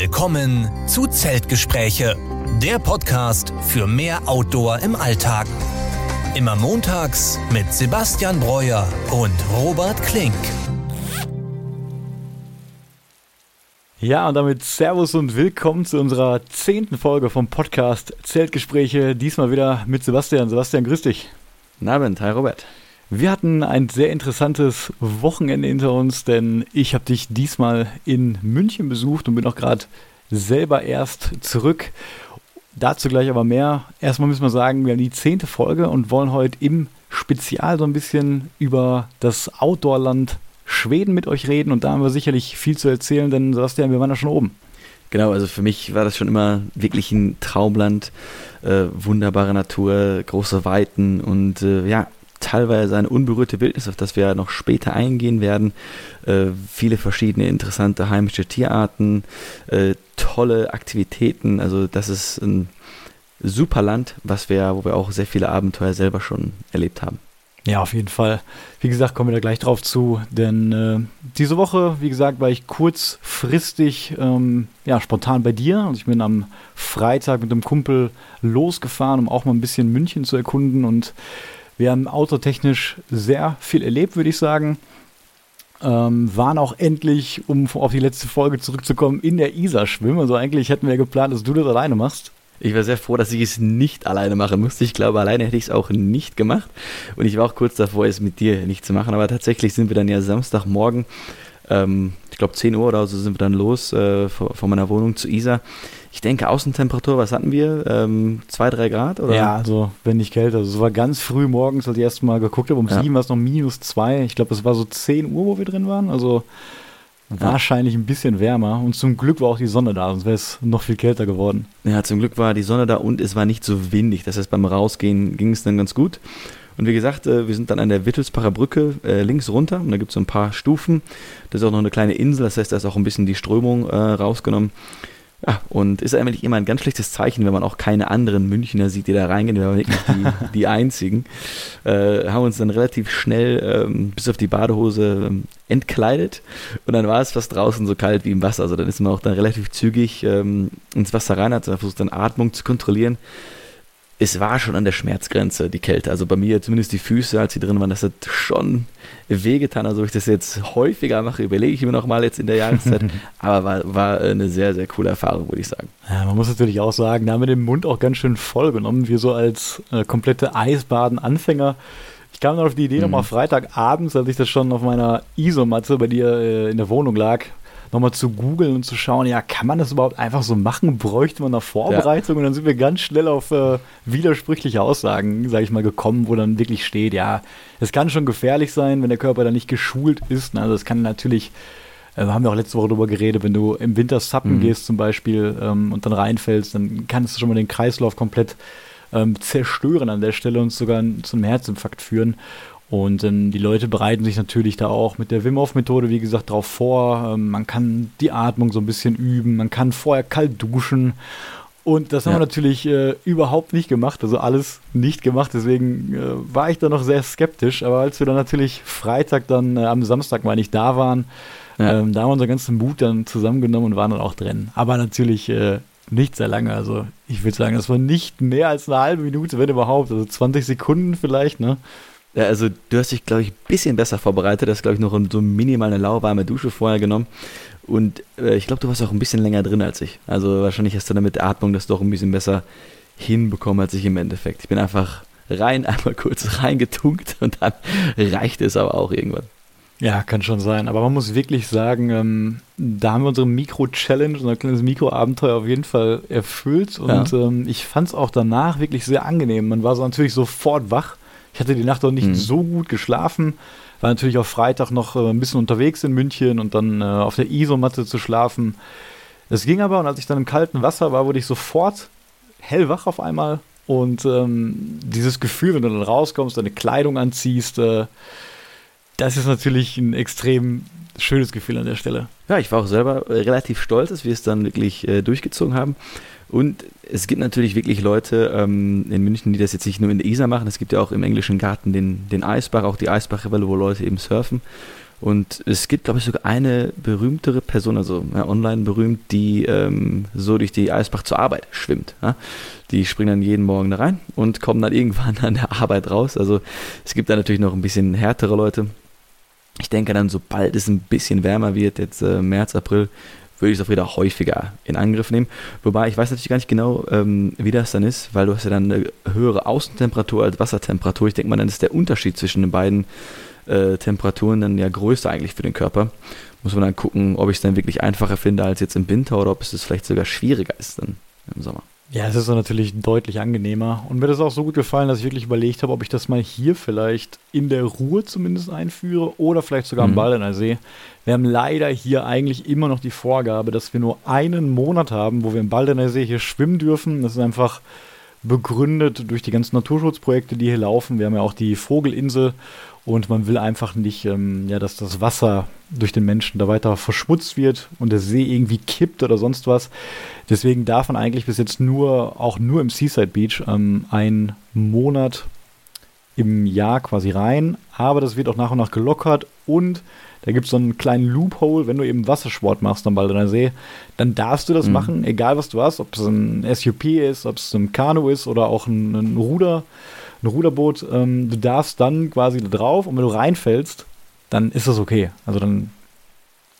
Willkommen zu Zeltgespräche, der Podcast für mehr Outdoor im Alltag. Immer montags mit Sebastian Breuer und Robert Klink. Ja, und damit Servus und willkommen zu unserer zehnten Folge vom Podcast Zeltgespräche. Diesmal wieder mit Sebastian. Sebastian, grüß dich. Guten Abend, hi Robert. Wir hatten ein sehr interessantes Wochenende hinter uns, denn ich habe dich diesmal in München besucht und bin auch gerade selber erst zurück. Dazu gleich aber mehr. Erstmal müssen wir sagen, wir haben die zehnte Folge und wollen heute im Spezial so ein bisschen über das Outdoorland Schweden mit euch reden und da haben wir sicherlich viel zu erzählen, denn Sebastian, wir waren da schon oben. Genau, also für mich war das schon immer wirklich ein Traumland, äh, wunderbare Natur, große Weiten und äh, ja, teilweise eine unberührte Wildnis, auf das wir noch später eingehen werden. Äh, viele verschiedene interessante heimische Tierarten, äh, tolle Aktivitäten. Also das ist ein super Land, was wir, wo wir auch sehr viele Abenteuer selber schon erlebt haben. Ja, auf jeden Fall. Wie gesagt, kommen wir da gleich drauf zu, denn äh, diese Woche, wie gesagt, war ich kurzfristig, ähm, ja, spontan bei dir. Also ich bin am Freitag mit einem Kumpel losgefahren, um auch mal ein bisschen München zu erkunden und wir haben autotechnisch sehr viel erlebt, würde ich sagen. Ähm, waren auch endlich, um auf die letzte Folge zurückzukommen, in der Isar schwimmen. Also eigentlich hätten wir geplant, dass du das alleine machst. Ich war sehr froh, dass ich es nicht alleine machen musste. Ich glaube, alleine hätte ich es auch nicht gemacht. Und ich war auch kurz davor, es mit dir nicht zu machen. Aber tatsächlich sind wir dann ja Samstagmorgen, ähm, ich glaube 10 Uhr oder so, sind wir dann los äh, von meiner Wohnung zu Isar ich denke, Außentemperatur, was hatten wir? Ähm, zwei, drei Grad? Oder? Ja, also wenn nicht kälter. Also, es war ganz früh morgens, als ich erst mal geguckt habe. Um ja. sieben war es noch minus zwei. Ich glaube, es war so 10 Uhr, wo wir drin waren. Also ja. wahrscheinlich ein bisschen wärmer. Und zum Glück war auch die Sonne da, sonst wäre es noch viel kälter geworden. Ja, zum Glück war die Sonne da und es war nicht so windig. Das heißt, beim Rausgehen ging es dann ganz gut. Und wie gesagt, äh, wir sind dann an der Wittelsbacher Brücke äh, links runter und da gibt es so ein paar Stufen. Das ist auch noch eine kleine Insel, das heißt, da ist auch ein bisschen die Strömung äh, rausgenommen. Ja, und ist eigentlich immer ein ganz schlechtes Zeichen, wenn man auch keine anderen Münchner sieht, die da reingehen. Wir waren wirklich die, die einzigen. Äh, haben uns dann relativ schnell ähm, bis auf die Badehose ähm, entkleidet und dann war es fast draußen so kalt wie im Wasser. Also dann ist man auch dann relativ zügig ähm, ins Wasser rein, hat versucht dann Atmung zu kontrollieren es war schon an der Schmerzgrenze, die Kälte. Also bei mir zumindest die Füße, als sie drin waren, das hat schon wehgetan. Also, ob ich das jetzt häufiger mache, überlege ich mir nochmal jetzt in der Jahreszeit. Aber war, war eine sehr, sehr coole Erfahrung, würde ich sagen. Ja, man muss natürlich auch sagen, da haben wir den Mund auch ganz schön voll genommen. Wir so als äh, komplette Eisbaden-Anfänger. Ich kam dann auf die Idee, mhm. nochmal Freitagabends, als ich das schon auf meiner Isomatte bei dir äh, in der Wohnung lag, nochmal zu googeln und zu schauen, ja, kann man das überhaupt einfach so machen? Bräuchte man eine Vorbereitung? Ja. Und dann sind wir ganz schnell auf äh, widersprüchliche Aussagen, sage ich mal, gekommen, wo dann wirklich steht, ja, es kann schon gefährlich sein, wenn der Körper da nicht geschult ist. Also es kann natürlich, äh, haben wir auch letzte Woche drüber geredet, wenn du im Winter sappen mhm. gehst zum Beispiel ähm, und dann reinfällst, dann kannst du schon mal den Kreislauf komplett ähm, zerstören an der Stelle und sogar zu einem Herzinfarkt führen. Und ähm, die Leute bereiten sich natürlich da auch mit der Wim Hof Methode, wie gesagt, drauf vor. Ähm, man kann die Atmung so ein bisschen üben, man kann vorher kalt duschen. Und das ja. haben wir natürlich äh, überhaupt nicht gemacht, also alles nicht gemacht. Deswegen äh, war ich da noch sehr skeptisch. Aber als wir dann natürlich Freitag dann äh, am Samstag, weil nicht da waren, ja. ähm, da haben wir unseren ganzen Mut dann zusammengenommen und waren dann auch drin. Aber natürlich äh, nicht sehr lange. Also ich würde sagen, das war nicht mehr als eine halbe Minute, wenn überhaupt. Also 20 Sekunden vielleicht, ne? Ja, also du hast dich, glaube ich, ein bisschen besser vorbereitet. Du hast, glaube ich, noch so minimal eine lauwarme Dusche vorher genommen. Und äh, ich glaube, du warst auch ein bisschen länger drin als ich. Also wahrscheinlich hast du dann mit der Atmung das doch ein bisschen besser hinbekommen als ich im Endeffekt. Ich bin einfach rein, einmal kurz reingetunkt und dann reichte es aber auch irgendwann. Ja, kann schon sein. Aber man muss wirklich sagen, ähm, da haben wir unsere Mikro-Challenge, unser kleines Mikro-Abenteuer auf jeden Fall erfüllt. Und ja. ähm, ich fand es auch danach wirklich sehr angenehm. Man war so natürlich sofort wach ich hatte die Nacht auch nicht mhm. so gut geschlafen. War natürlich auch Freitag noch äh, ein bisschen unterwegs in München und dann äh, auf der Isomatte zu schlafen. Es ging aber und als ich dann im kalten Wasser war, wurde ich sofort hellwach auf einmal. Und ähm, dieses Gefühl, wenn du dann rauskommst, deine Kleidung anziehst, äh, das ist natürlich ein extrem schönes Gefühl an der Stelle. Ja, ich war auch selber äh, relativ stolz, dass wir es dann wirklich äh, durchgezogen haben. Und es gibt natürlich wirklich Leute ähm, in München, die das jetzt nicht nur in der Isar machen. Es gibt ja auch im englischen Garten den, den Eisbach, auch die Eisbachrebelle, wo Leute eben surfen. Und es gibt, glaube ich, sogar eine berühmtere Person, also ja, online berühmt, die ähm, so durch die Eisbach zur Arbeit schwimmt. Ja? Die springen dann jeden Morgen da rein und kommen dann irgendwann an der Arbeit raus. Also es gibt da natürlich noch ein bisschen härtere Leute. Ich denke dann, sobald es ein bisschen wärmer wird, jetzt äh, März, April, würde ich es auch wieder häufiger in Angriff nehmen. Wobei ich weiß natürlich gar nicht genau, ähm, wie das dann ist, weil du hast ja dann eine höhere Außentemperatur als Wassertemperatur. Ich denke mal, dann ist der Unterschied zwischen den beiden äh, Temperaturen dann ja größer eigentlich für den Körper. Muss man dann gucken, ob ich es dann wirklich einfacher finde als jetzt im Winter oder ob es vielleicht sogar schwieriger ist dann im Sommer. Ja, es ist natürlich deutlich angenehmer. Und mir hat es auch so gut gefallen, dass ich wirklich überlegt habe, ob ich das mal hier vielleicht in der Ruhe zumindest einführe oder vielleicht sogar am mhm. Baldener See. Wir haben leider hier eigentlich immer noch die Vorgabe, dass wir nur einen Monat haben, wo wir im Baldener See hier schwimmen dürfen. Das ist einfach begründet durch die ganzen Naturschutzprojekte, die hier laufen. Wir haben ja auch die Vogelinsel und man will einfach nicht, ähm, ja, dass das Wasser durch den Menschen da weiter verschmutzt wird und der See irgendwie kippt oder sonst was. Deswegen darf man eigentlich bis jetzt nur, auch nur im Seaside Beach, ähm, einen Monat im Jahr quasi rein. Aber das wird auch nach und nach gelockert und da gibt es so einen kleinen Loophole, wenn du eben Wassersport machst am Baldener See, dann darfst du das mhm. machen, egal was du hast, ob es ein SUP ist, ob es ein Kanu ist oder auch ein, ein Ruder, ein Ruderboot. Ähm, du darfst dann quasi da drauf und wenn du reinfällst, dann ist das okay. Also dann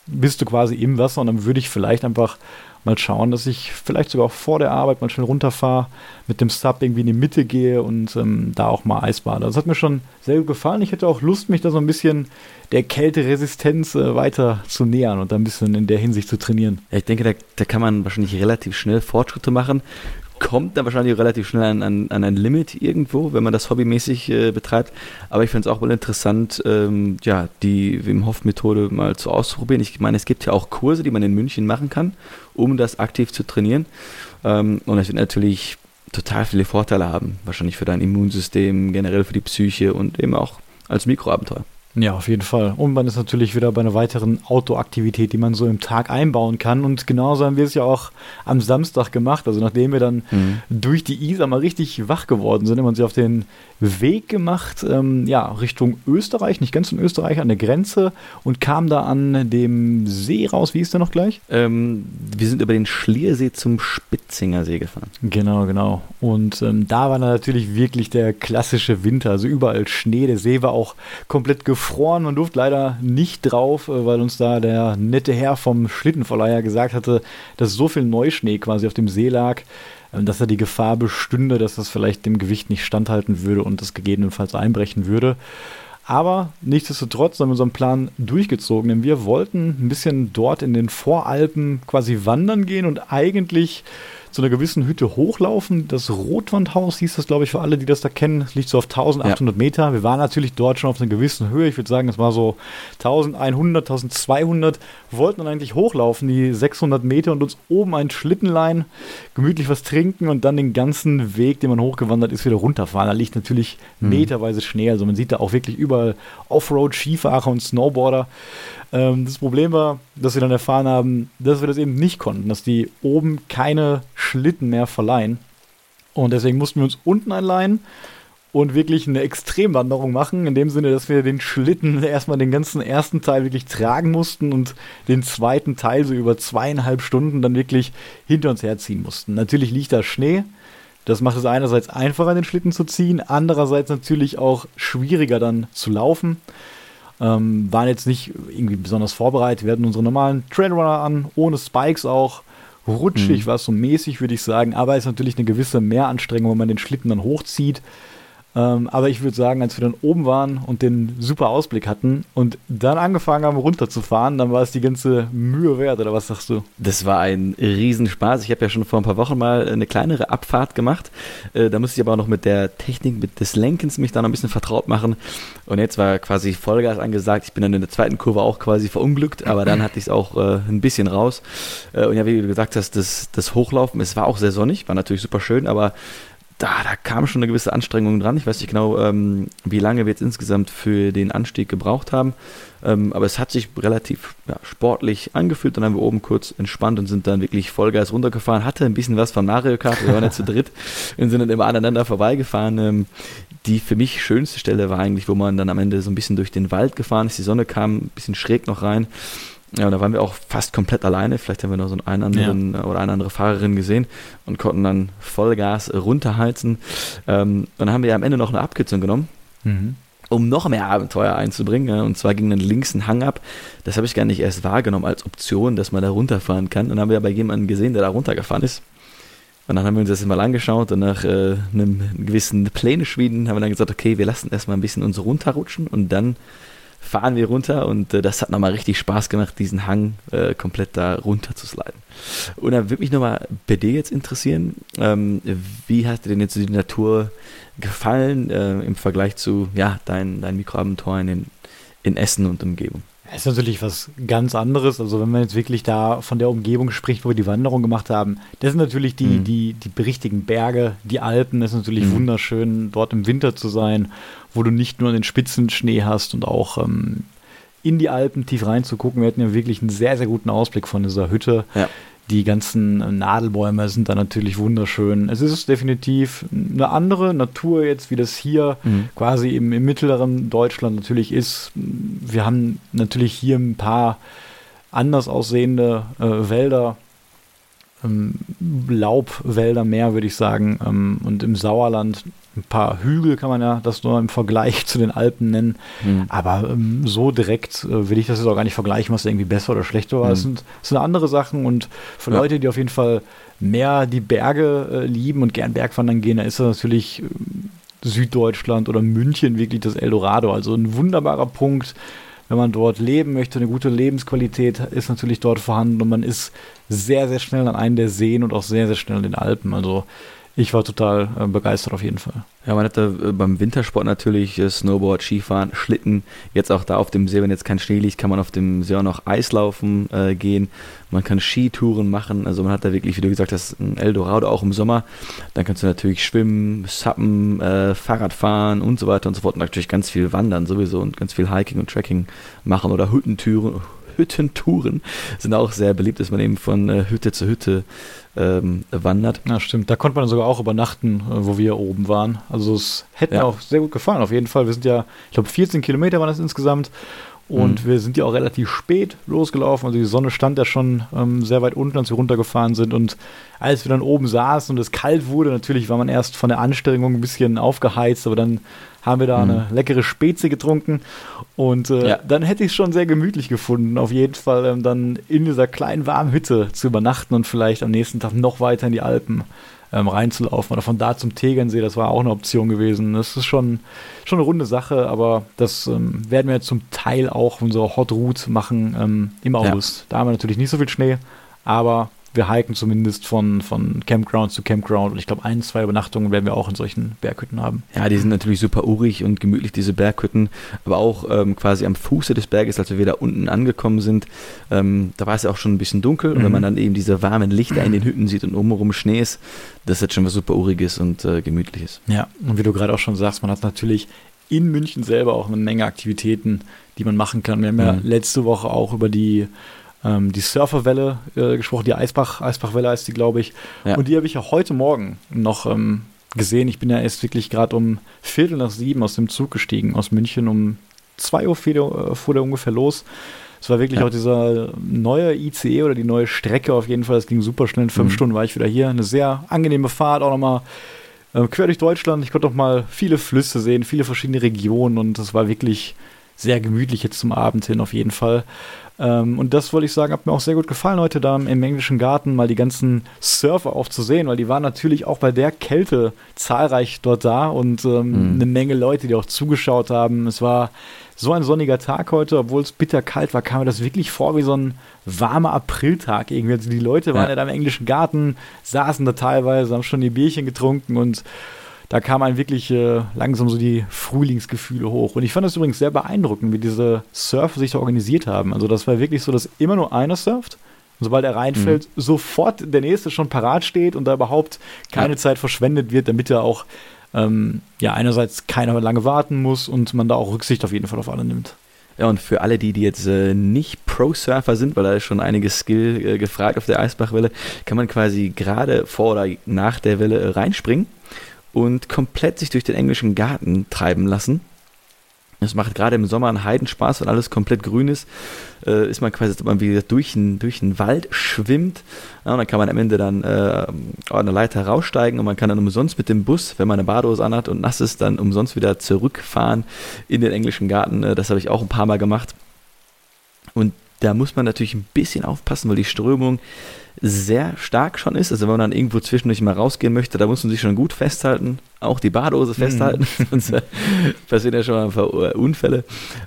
bist du quasi im Wasser und dann würde ich vielleicht einfach mal schauen, dass ich vielleicht sogar auch vor der Arbeit mal schnell runterfahre, mit dem Sub irgendwie in die Mitte gehe und ähm, da auch mal Eisbade. Das hat mir schon sehr gut gefallen. Ich hätte auch Lust, mich da so ein bisschen der Kälteresistenz äh, weiter zu nähern und da ein bisschen in der Hinsicht zu trainieren. Ja, ich denke, da, da kann man wahrscheinlich relativ schnell Fortschritte machen kommt dann wahrscheinlich relativ schnell an, an, an, ein Limit irgendwo, wenn man das hobbymäßig äh, betreibt. Aber ich finde es auch mal interessant, ähm, ja, die Wim Hof Methode mal zu auszuprobieren. Ich meine, es gibt ja auch Kurse, die man in München machen kann, um das aktiv zu trainieren. Ähm, und es wird natürlich total viele Vorteile haben, wahrscheinlich für dein Immunsystem, generell für die Psyche und eben auch als Mikroabenteuer. Ja, auf jeden Fall. Und man ist natürlich wieder bei einer weiteren Outdoor-Aktivität, die man so im Tag einbauen kann. Und genauso haben wir es ja auch am Samstag gemacht. Also nachdem wir dann mhm. durch die Isar mal richtig wach geworden sind, haben wir uns auf den Weg gemacht, ähm, ja, Richtung Österreich, nicht ganz in Österreich, an der Grenze und kamen da an dem See raus. Wie ist der noch gleich? Ähm, wir sind über den Schliersee zum Spitzinger See gefahren. Genau, genau. Und ähm, da war dann natürlich wirklich der klassische Winter. Also überall Schnee. Der See war auch komplett gefroren. Man durfte leider nicht drauf, äh, weil uns da der nette Herr vom Schlittenverleiher gesagt hatte, dass so viel Neuschnee quasi auf dem See lag, dass da die Gefahr bestünde, dass das vielleicht dem Gewicht nicht standhalten würde und das gegebenenfalls einbrechen würde. Aber nichtsdestotrotz haben wir unseren Plan durchgezogen, denn wir wollten ein bisschen dort in den Voralpen quasi wandern gehen und eigentlich zu einer gewissen Hütte hochlaufen. Das Rotwandhaus hieß das, glaube ich, für alle, die das da kennen. Das liegt so auf 1800 ja. Meter. Wir waren natürlich dort schon auf einer gewissen Höhe. Ich würde sagen, es war so 1100, 1200. Wir wollten dann eigentlich hochlaufen, die 600 Meter und uns oben einen Schlitten leihen, gemütlich was trinken und dann den ganzen Weg, den man hochgewandert ist, wieder runterfahren. Da liegt natürlich mhm. meterweise Schnee. Also man sieht da auch wirklich überall Offroad-Skifahrer und Snowboarder. Ähm, das Problem war, dass wir dann erfahren haben, dass wir das eben nicht konnten, dass die oben keine Schlitten mehr verleihen. Und deswegen mussten wir uns unten einleihen und wirklich eine Extremwanderung machen, in dem Sinne, dass wir den Schlitten erstmal den ganzen ersten Teil wirklich tragen mussten und den zweiten Teil so über zweieinhalb Stunden dann wirklich hinter uns herziehen mussten. Natürlich liegt da Schnee. Das macht es einerseits einfacher, den Schlitten zu ziehen, andererseits natürlich auch schwieriger dann zu laufen. Ähm, waren jetzt nicht irgendwie besonders vorbereitet. Wir hatten unsere normalen Trailrunner an, ohne Spikes auch. Rutschig mhm. war es so mäßig, würde ich sagen. Aber es ist natürlich eine gewisse Mehranstrengung, wenn man den Schlitten dann hochzieht. Ähm, aber ich würde sagen, als wir dann oben waren und den super Ausblick hatten und dann angefangen haben runterzufahren, dann war es die ganze Mühe wert, oder was sagst du? Das war ein Riesenspaß. Ich habe ja schon vor ein paar Wochen mal eine kleinere Abfahrt gemacht. Äh, da musste ich aber auch noch mit der Technik mit des Lenkens mich da noch ein bisschen vertraut machen. Und jetzt war quasi Vollgas angesagt. Ich bin dann in der zweiten Kurve auch quasi verunglückt, aber dann hatte ich es auch äh, ein bisschen raus. Äh, und ja, wie du gesagt hast, das, das Hochlaufen, es war auch sehr sonnig, war natürlich super schön, aber da, da kam schon eine gewisse Anstrengung dran. Ich weiß nicht genau, ähm, wie lange wir jetzt insgesamt für den Anstieg gebraucht haben. Ähm, aber es hat sich relativ ja, sportlich angefühlt. Dann haben wir oben kurz entspannt und sind dann wirklich Vollgas runtergefahren. Hatte ein bisschen was von Mario Kart. Wir waren ja zu dritt und sind dann immer aneinander vorbeigefahren. Ähm, die für mich schönste Stelle war eigentlich, wo man dann am Ende so ein bisschen durch den Wald gefahren ist. Die Sonne kam ein bisschen schräg noch rein. Ja, und da waren wir auch fast komplett alleine. Vielleicht haben wir noch so einen anderen ja. oder eine andere Fahrerin gesehen und konnten dann Vollgas runterheizen. Ähm, und dann haben wir am Ende noch eine Abkürzung genommen. Mhm um noch mehr Abenteuer einzubringen. Ja. Und zwar ging dann links ein Hang ab. Das habe ich gar nicht erst wahrgenommen als Option, dass man da runterfahren kann. Und dann haben wir bei jemandem gesehen, der da runtergefahren ist. Und dann haben wir uns das mal angeschaut und nach äh, einem gewissen Pläne schmieden haben wir dann gesagt, okay, wir lassen erstmal ein bisschen uns runterrutschen und dann fahren wir runter und äh, das hat nochmal richtig Spaß gemacht, diesen Hang äh, komplett da runter zu sliden. Und dann würde mich nochmal bei dir jetzt interessieren, ähm, wie hat dir denn jetzt die Natur gefallen äh, im Vergleich zu ja, deinen dein Mikroabenteuern in, in Essen und Umgebung? Das ist natürlich was ganz anderes. Also wenn man jetzt wirklich da von der Umgebung spricht, wo wir die Wanderung gemacht haben, das sind natürlich die, mhm. die, die richtigen Berge, die Alpen. Das ist natürlich mhm. wunderschön, dort im Winter zu sein, wo du nicht nur den Spitzen Schnee hast und auch ähm, in die Alpen tief reinzugucken. Wir hatten ja wirklich einen sehr, sehr guten Ausblick von dieser Hütte. Ja. Die ganzen Nadelbäume sind da natürlich wunderschön. Es ist definitiv eine andere Natur jetzt, wie das hier mhm. quasi im, im, mittleren Deutschland natürlich ist. Wir haben natürlich hier ein paar anders aussehende äh, Wälder, ähm, Laubwälder mehr, würde ich sagen. Ähm, und im Sauerland ein paar Hügel kann man ja das nur im Vergleich zu den Alpen nennen. Mhm. Aber ähm, so direkt äh, will ich das jetzt auch gar nicht vergleichen, was irgendwie besser oder schlechter war. Mhm. Es, sind, es sind andere Sachen und für ja. Leute, die auf jeden Fall mehr die Berge äh, lieben und gern Bergwandern gehen, da ist das natürlich äh, Süddeutschland oder München wirklich das Eldorado. Also ein wunderbarer Punkt. Wenn man dort leben möchte, eine gute Lebensqualität ist natürlich dort vorhanden und man ist sehr, sehr schnell an einen der Seen und auch sehr, sehr schnell in den Alpen. Also ich war total äh, begeistert auf jeden Fall. Ja, man hatte äh, beim Wintersport natürlich äh, Snowboard, Skifahren, Schlitten. Jetzt auch da auf dem See, wenn jetzt kein Schnee liegt, kann man auf dem See auch noch Eislaufen äh, gehen. Man kann Skitouren machen. Also man hat da wirklich, wie du gesagt hast, ein Eldorado auch im Sommer. Dann kannst du natürlich schwimmen, sappen, äh, Fahrrad fahren und so weiter und so fort. Und natürlich ganz viel wandern sowieso und ganz viel Hiking und Trekking machen oder Hüttentüren, Hüttentouren sind auch sehr beliebt, dass man eben von äh, Hütte zu Hütte ähm, wandert. Ja, stimmt. Da konnte man sogar auch übernachten, äh, wo wir oben waren. Also es hätte ja. mir auch sehr gut gefallen, auf jeden Fall. Wir sind ja, ich glaube, 14 Kilometer waren das insgesamt. Und mhm. wir sind ja auch relativ spät losgelaufen. Also die Sonne stand ja schon ähm, sehr weit unten, als wir runtergefahren sind. Und als wir dann oben saßen und es kalt wurde, natürlich war man erst von der Anstrengung ein bisschen aufgeheizt, aber dann haben wir da mhm. eine leckere Spezie getrunken. Und äh, ja. dann hätte ich es schon sehr gemütlich gefunden, auf jeden Fall ähm, dann in dieser kleinen warmen Hütte zu übernachten und vielleicht am nächsten Tag noch weiter in die Alpen ähm, reinzulaufen oder von da zum Tegernsee, das war auch eine Option gewesen. Das ist schon, schon eine runde Sache, aber das ähm, werden wir zum Teil auch unsere Hot Route machen ähm, im August. Ja. Da haben wir natürlich nicht so viel Schnee, aber wir hiken zumindest von, von Campground zu Campground und ich glaube, ein, zwei Übernachtungen werden wir auch in solchen Berghütten haben. Ja, die sind natürlich super urig und gemütlich, diese Berghütten, aber auch ähm, quasi am Fuße des Berges, als wir da unten angekommen sind, ähm, da war es ja auch schon ein bisschen dunkel mhm. und wenn man mhm. dann eben diese warmen Lichter in den Hütten sieht und umherum Schnee ist, das ist schon was super Uriges und äh, Gemütliches. Ja, und wie du gerade auch schon sagst, man hat natürlich in München selber auch eine Menge Aktivitäten, die man machen kann. Wir haben ja mhm. letzte Woche auch über die ähm, die Surferwelle äh, gesprochen, die Eisbach, Eisbachwelle heißt die, glaube ich. Ja. Und die habe ich ja heute Morgen noch ähm, gesehen. Ich bin ja erst wirklich gerade um Viertel nach sieben aus dem Zug gestiegen, aus München. Um zwei Uhr fuhr der, fuhr der ungefähr los. Es war wirklich ja. auch dieser neue ICE oder die neue Strecke auf jeden Fall. Das ging super schnell. In fünf mhm. Stunden war ich wieder hier. Eine sehr angenehme Fahrt, auch nochmal äh, quer durch Deutschland. Ich konnte auch mal viele Flüsse sehen, viele verschiedene Regionen und das war wirklich sehr gemütlich jetzt zum Abend hin auf jeden Fall. Ähm, und das wollte ich sagen, hat mir auch sehr gut gefallen heute da im englischen Garten mal die ganzen Surfer auch zu sehen, weil die waren natürlich auch bei der Kälte zahlreich dort da und ähm, mhm. eine Menge Leute, die auch zugeschaut haben. Es war so ein sonniger Tag heute, obwohl es bitter kalt war, kam mir das wirklich vor wie so ein warmer Apriltag irgendwie. Also die Leute waren ja, ja da im englischen Garten, saßen da teilweise, haben schon die Bierchen getrunken und da kam einem wirklich äh, langsam so die Frühlingsgefühle hoch. Und ich fand das übrigens sehr beeindruckend, wie diese Surfer sich da organisiert haben. Also das war wirklich so, dass immer nur einer surft. Und sobald er reinfällt, mhm. sofort der nächste schon parat steht und da überhaupt keine ja. Zeit verschwendet wird, damit er auch ähm, ja einerseits keiner lange warten muss und man da auch Rücksicht auf jeden Fall auf alle nimmt. Ja, und für alle die, die jetzt äh, nicht Pro-Surfer sind, weil da ist schon einiges Skill äh, gefragt auf der Eisbachwelle, kann man quasi gerade vor oder nach der Welle äh, reinspringen und komplett sich durch den englischen Garten treiben lassen. Das macht gerade im Sommer einen Heidenspaß, wenn alles komplett grün ist. Äh, ist man quasi, ob man wie gesagt, durch einen durch Wald schwimmt. Ja, und dann kann man am Ende dann äh, eine Leiter raussteigen und man kann dann umsonst mit dem Bus, wenn man eine Badehose anhat und nass ist, dann umsonst wieder zurückfahren in den englischen Garten. Äh, das habe ich auch ein paar Mal gemacht. Und da muss man natürlich ein bisschen aufpassen, weil die Strömung sehr stark schon ist. Also wenn man dann irgendwo zwischendurch mal rausgehen möchte, da muss man sich schon gut festhalten, auch die Badehose festhalten, mhm. sonst passieren ja schon mal ein paar Unfälle.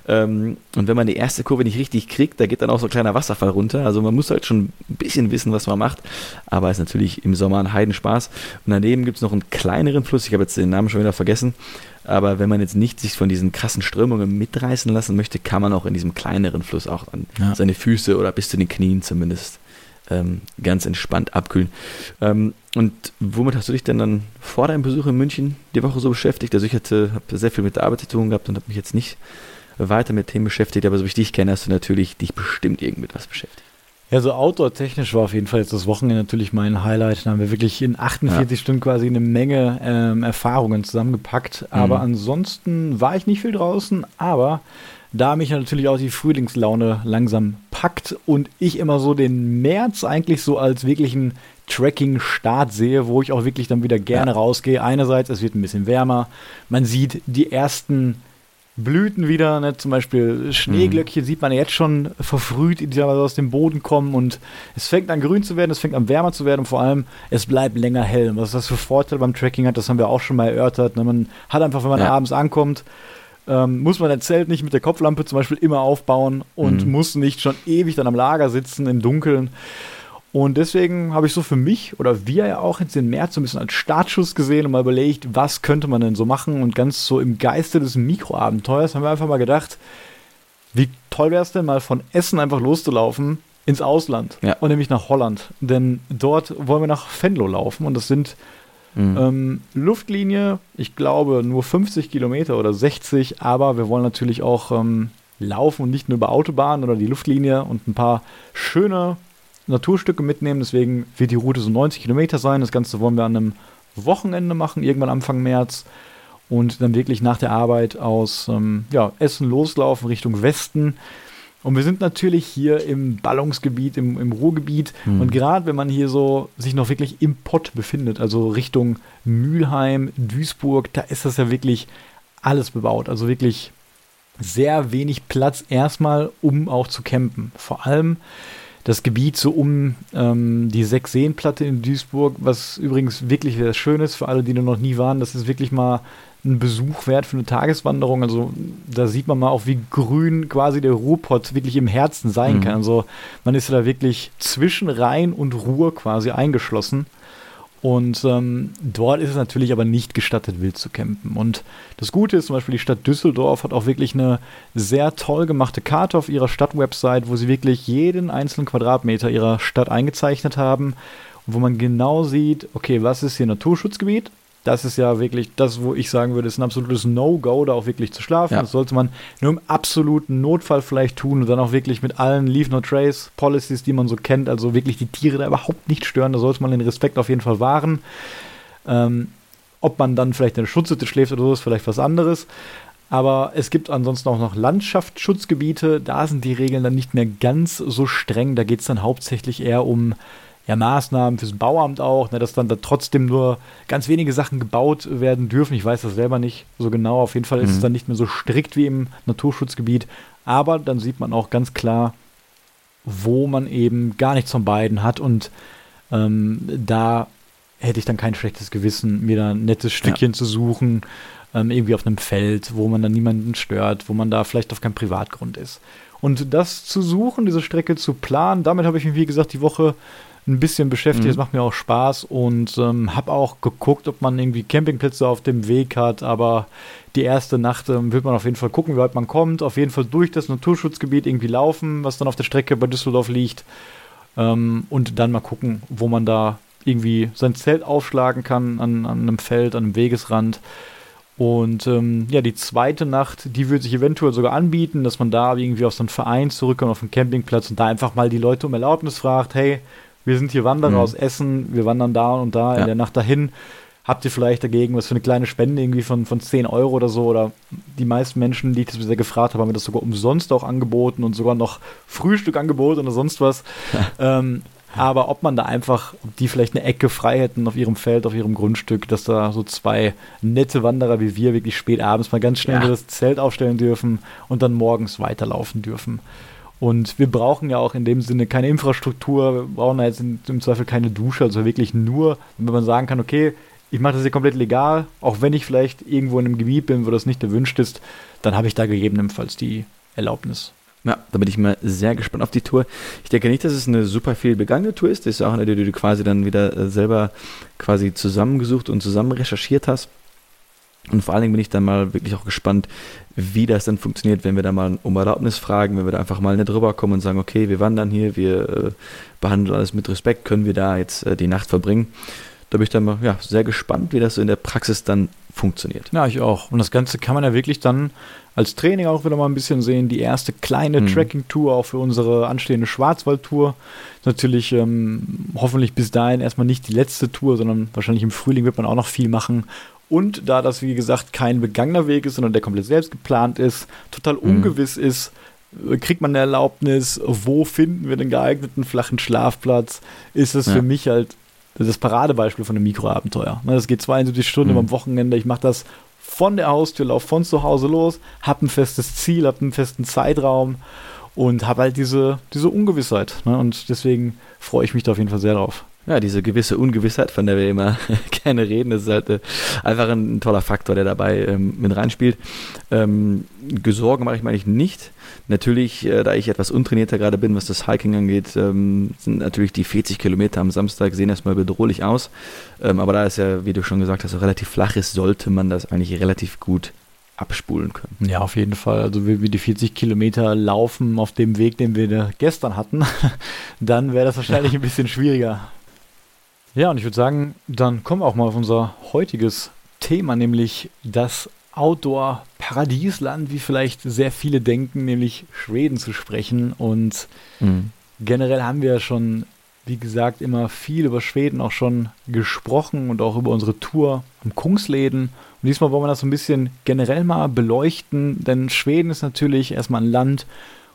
Ähm, und wenn man die erste Kurve nicht richtig kriegt, da geht dann auch so ein kleiner Wasserfall runter. Also man muss halt schon ein bisschen wissen, was man macht. Aber es ist natürlich im Sommer ein Heidenspaß. Und daneben gibt es noch einen kleineren Fluss, ich habe jetzt den Namen schon wieder vergessen. Aber wenn man jetzt nicht sich von diesen krassen Strömungen mitreißen lassen möchte, kann man auch in diesem kleineren Fluss auch dann ja. seine Füße oder bis zu den Knien zumindest ähm, ganz entspannt abkühlen. Ähm, und womit hast du dich denn dann vor deinem Besuch in München die Woche so beschäftigt? Also ich hatte habe sehr viel mit der Arbeit zu tun gehabt und habe mich jetzt nicht weiter mit Themen beschäftigt, aber so wie ich dich kenne, hast du natürlich dich bestimmt irgendwie mit was beschäftigt. Ja, so outdoor-technisch war auf jeden Fall jetzt das Wochenende natürlich mein Highlight. Da haben wir wirklich in 48 ja. Stunden quasi eine Menge ähm, Erfahrungen zusammengepackt. Aber mhm. ansonsten war ich nicht viel draußen, aber da mich natürlich auch die Frühlingslaune langsam packt und ich immer so den März eigentlich so als wirklichen Tracking-Start sehe, wo ich auch wirklich dann wieder gerne ja. rausgehe. Einerseits, es wird ein bisschen wärmer, man sieht die ersten Blüten wieder, ne? zum Beispiel Schneeglöckchen mhm. sieht man jetzt schon verfrüht, die aus dem Boden kommen und es fängt an grün zu werden, es fängt an wärmer zu werden und vor allem es bleibt länger hell. was das für Vorteile beim Tracking hat, das haben wir auch schon mal erörtert. Ne? Man hat einfach, wenn man ja. abends ankommt, ähm, muss man ein Zelt nicht mit der Kopflampe zum Beispiel immer aufbauen und mhm. muss nicht schon ewig dann am Lager sitzen im Dunkeln. Und deswegen habe ich so für mich oder wir ja auch jetzt den März so ein bisschen als Startschuss gesehen und mal überlegt, was könnte man denn so machen. Und ganz so im Geiste des Mikroabenteuers haben wir einfach mal gedacht, wie toll wäre es denn mal von Essen einfach loszulaufen ins Ausland ja. und nämlich nach Holland. Denn dort wollen wir nach Venlo laufen und das sind Mhm. Ähm, Luftlinie, ich glaube nur 50 Kilometer oder 60, aber wir wollen natürlich auch ähm, laufen und nicht nur über Autobahnen oder die Luftlinie und ein paar schöne Naturstücke mitnehmen. Deswegen wird die Route so 90 Kilometer sein. Das Ganze wollen wir an einem Wochenende machen, irgendwann Anfang März. Und dann wirklich nach der Arbeit aus ähm, ja, Essen loslaufen Richtung Westen. Und wir sind natürlich hier im Ballungsgebiet, im, im Ruhrgebiet. Mhm. Und gerade wenn man hier so sich noch wirklich im Pott befindet, also Richtung Mülheim, Duisburg, da ist das ja wirklich alles bebaut. Also wirklich sehr wenig Platz erstmal, um auch zu campen. Vor allem das Gebiet so um ähm, die Sechs-Seen-Platte in Duisburg, was übrigens wirklich sehr schön ist für alle, die noch nie waren. Das ist wirklich mal ein Besuch wert für eine Tageswanderung. Also da sieht man mal auch, wie grün quasi der Ruhrpott wirklich im Herzen sein mhm. kann. Also man ist ja da wirklich zwischen Rhein und Ruhr quasi eingeschlossen. Und ähm, dort ist es natürlich aber nicht gestattet, wild zu campen. Und das Gute ist zum Beispiel, die Stadt Düsseldorf hat auch wirklich eine sehr toll gemachte Karte auf ihrer Stadtwebsite, wo sie wirklich jeden einzelnen Quadratmeter ihrer Stadt eingezeichnet haben, wo man genau sieht, okay, was ist hier Naturschutzgebiet, das ist ja wirklich das, wo ich sagen würde, ist ein absolutes No-Go, da auch wirklich zu schlafen. Ja. Das sollte man nur im absoluten Notfall vielleicht tun und dann auch wirklich mit allen Leave No Trace Policies, die man so kennt, also wirklich die Tiere da überhaupt nicht stören. Da sollte man den Respekt auf jeden Fall wahren. Ähm, ob man dann vielleicht in der Schutzhütte schläft oder so, ist vielleicht was anderes. Aber es gibt ansonsten auch noch Landschaftsschutzgebiete. Da sind die Regeln dann nicht mehr ganz so streng. Da geht es dann hauptsächlich eher um ja, Maßnahmen fürs Bauamt auch, ne, dass dann da trotzdem nur ganz wenige Sachen gebaut werden dürfen. Ich weiß das selber nicht so genau. Auf jeden Fall ist mhm. es dann nicht mehr so strikt wie im Naturschutzgebiet. Aber dann sieht man auch ganz klar, wo man eben gar nichts von beiden hat. Und ähm, da hätte ich dann kein schlechtes Gewissen, mir da ein nettes Stückchen ja. zu suchen, ähm, irgendwie auf einem Feld, wo man dann niemanden stört, wo man da vielleicht auf keinem Privatgrund ist. Und das zu suchen, diese Strecke zu planen, damit habe ich mich, wie gesagt, die Woche ein bisschen beschäftigt. Es mhm. macht mir auch Spaß und ähm, habe auch geguckt, ob man irgendwie Campingplätze auf dem Weg hat. Aber die erste Nacht ähm, wird man auf jeden Fall gucken, wie weit man kommt. Auf jeden Fall durch das Naturschutzgebiet irgendwie laufen, was dann auf der Strecke bei Düsseldorf liegt. Ähm, und dann mal gucken, wo man da irgendwie sein Zelt aufschlagen kann an, an einem Feld, an einem Wegesrand. Und ähm, ja, die zweite Nacht, die würde sich eventuell sogar anbieten, dass man da irgendwie auf so einen Verein zurückkommt, auf einen Campingplatz und da einfach mal die Leute um Erlaubnis fragt, hey, wir sind hier Wanderer mhm. aus Essen, wir wandern da und da ja. in der Nacht dahin. habt ihr vielleicht dagegen was für eine kleine Spende irgendwie von, von 10 Euro oder so? Oder die meisten Menschen, die ich das bisher gefragt habe, haben mir das sogar umsonst auch angeboten und sogar noch Frühstück angeboten oder sonst was. ähm, aber ob man da einfach, ob die vielleicht eine Ecke frei hätten auf ihrem Feld, auf ihrem Grundstück, dass da so zwei nette Wanderer wie wir wirklich spät abends mal ganz schnell ja. das Zelt aufstellen dürfen und dann morgens weiterlaufen dürfen. Und wir brauchen ja auch in dem Sinne keine Infrastruktur, wir brauchen da jetzt im Zweifel keine Dusche, also wirklich nur, wenn man sagen kann, okay, ich mache das hier komplett legal, auch wenn ich vielleicht irgendwo in einem Gebiet bin, wo das nicht erwünscht ist, dann habe ich da gegebenenfalls die Erlaubnis. Ja, da bin ich mal sehr gespannt auf die Tour. Ich denke nicht, dass es eine super viel begangene Tour ist. Das ist auch eine, die du quasi dann wieder äh, selber quasi zusammengesucht und zusammen recherchiert hast. Und vor allen Dingen bin ich dann mal wirklich auch gespannt, wie das dann funktioniert, wenn wir da mal um Erlaubnis fragen, wenn wir da einfach mal nicht drüber kommen und sagen, okay, wir wandern hier, wir äh, behandeln alles mit Respekt, können wir da jetzt äh, die Nacht verbringen. Da bin ich dann mal ja, sehr gespannt, wie das so in der Praxis dann funktioniert. Ja, ich auch. Und das Ganze kann man ja wirklich dann als Training auch wieder mal ein bisschen sehen. Die erste kleine mhm. Tracking-Tour auch für unsere anstehende Schwarzwald-Tour. Natürlich ähm, hoffentlich bis dahin erstmal nicht die letzte Tour, sondern wahrscheinlich im Frühling wird man auch noch viel machen. Und da das, wie gesagt, kein begangener Weg ist, sondern der komplett selbst geplant ist, total mhm. ungewiss ist, äh, kriegt man eine Erlaubnis, wo finden wir den geeigneten flachen Schlafplatz, ist es ja. für mich halt das Paradebeispiel von einem Mikroabenteuer. Ne, das geht 72 Stunden mhm. am Wochenende. Ich mache das von der Haustür, laufe von zu Hause los, habe ein festes Ziel, habe einen festen Zeitraum und habe halt diese, diese Ungewissheit. Ne? Und deswegen freue ich mich da auf jeden Fall sehr drauf. Ja, diese gewisse Ungewissheit, von der wir immer gerne reden, das ist halt äh, einfach ein, ein, toller Faktor, der dabei ähm, mit reinspielt. Ähm, Gesorgen mache ich mir eigentlich nicht. Natürlich, äh, da ich etwas untrainierter gerade bin, was das Hiking angeht, ähm, sind natürlich die 40 Kilometer am Samstag sehen erstmal bedrohlich aus. Ähm, aber da es ja, wie du schon gesagt hast, auch relativ flach ist, sollte man das eigentlich relativ gut abspulen können. Ja, auf jeden Fall. Also wenn wir die 40 Kilometer laufen auf dem Weg, den wir gestern hatten, dann wäre das wahrscheinlich ein bisschen schwieriger. Ja, und ich würde sagen, dann kommen wir auch mal auf unser heutiges Thema, nämlich das Outdoor-Paradiesland, wie vielleicht sehr viele denken, nämlich Schweden zu sprechen. Und mhm. generell haben wir schon, wie gesagt, immer viel über Schweden auch schon gesprochen und auch über unsere Tour am Kungsläden. Und diesmal wollen wir das so ein bisschen generell mal beleuchten, denn Schweden ist natürlich erstmal ein Land,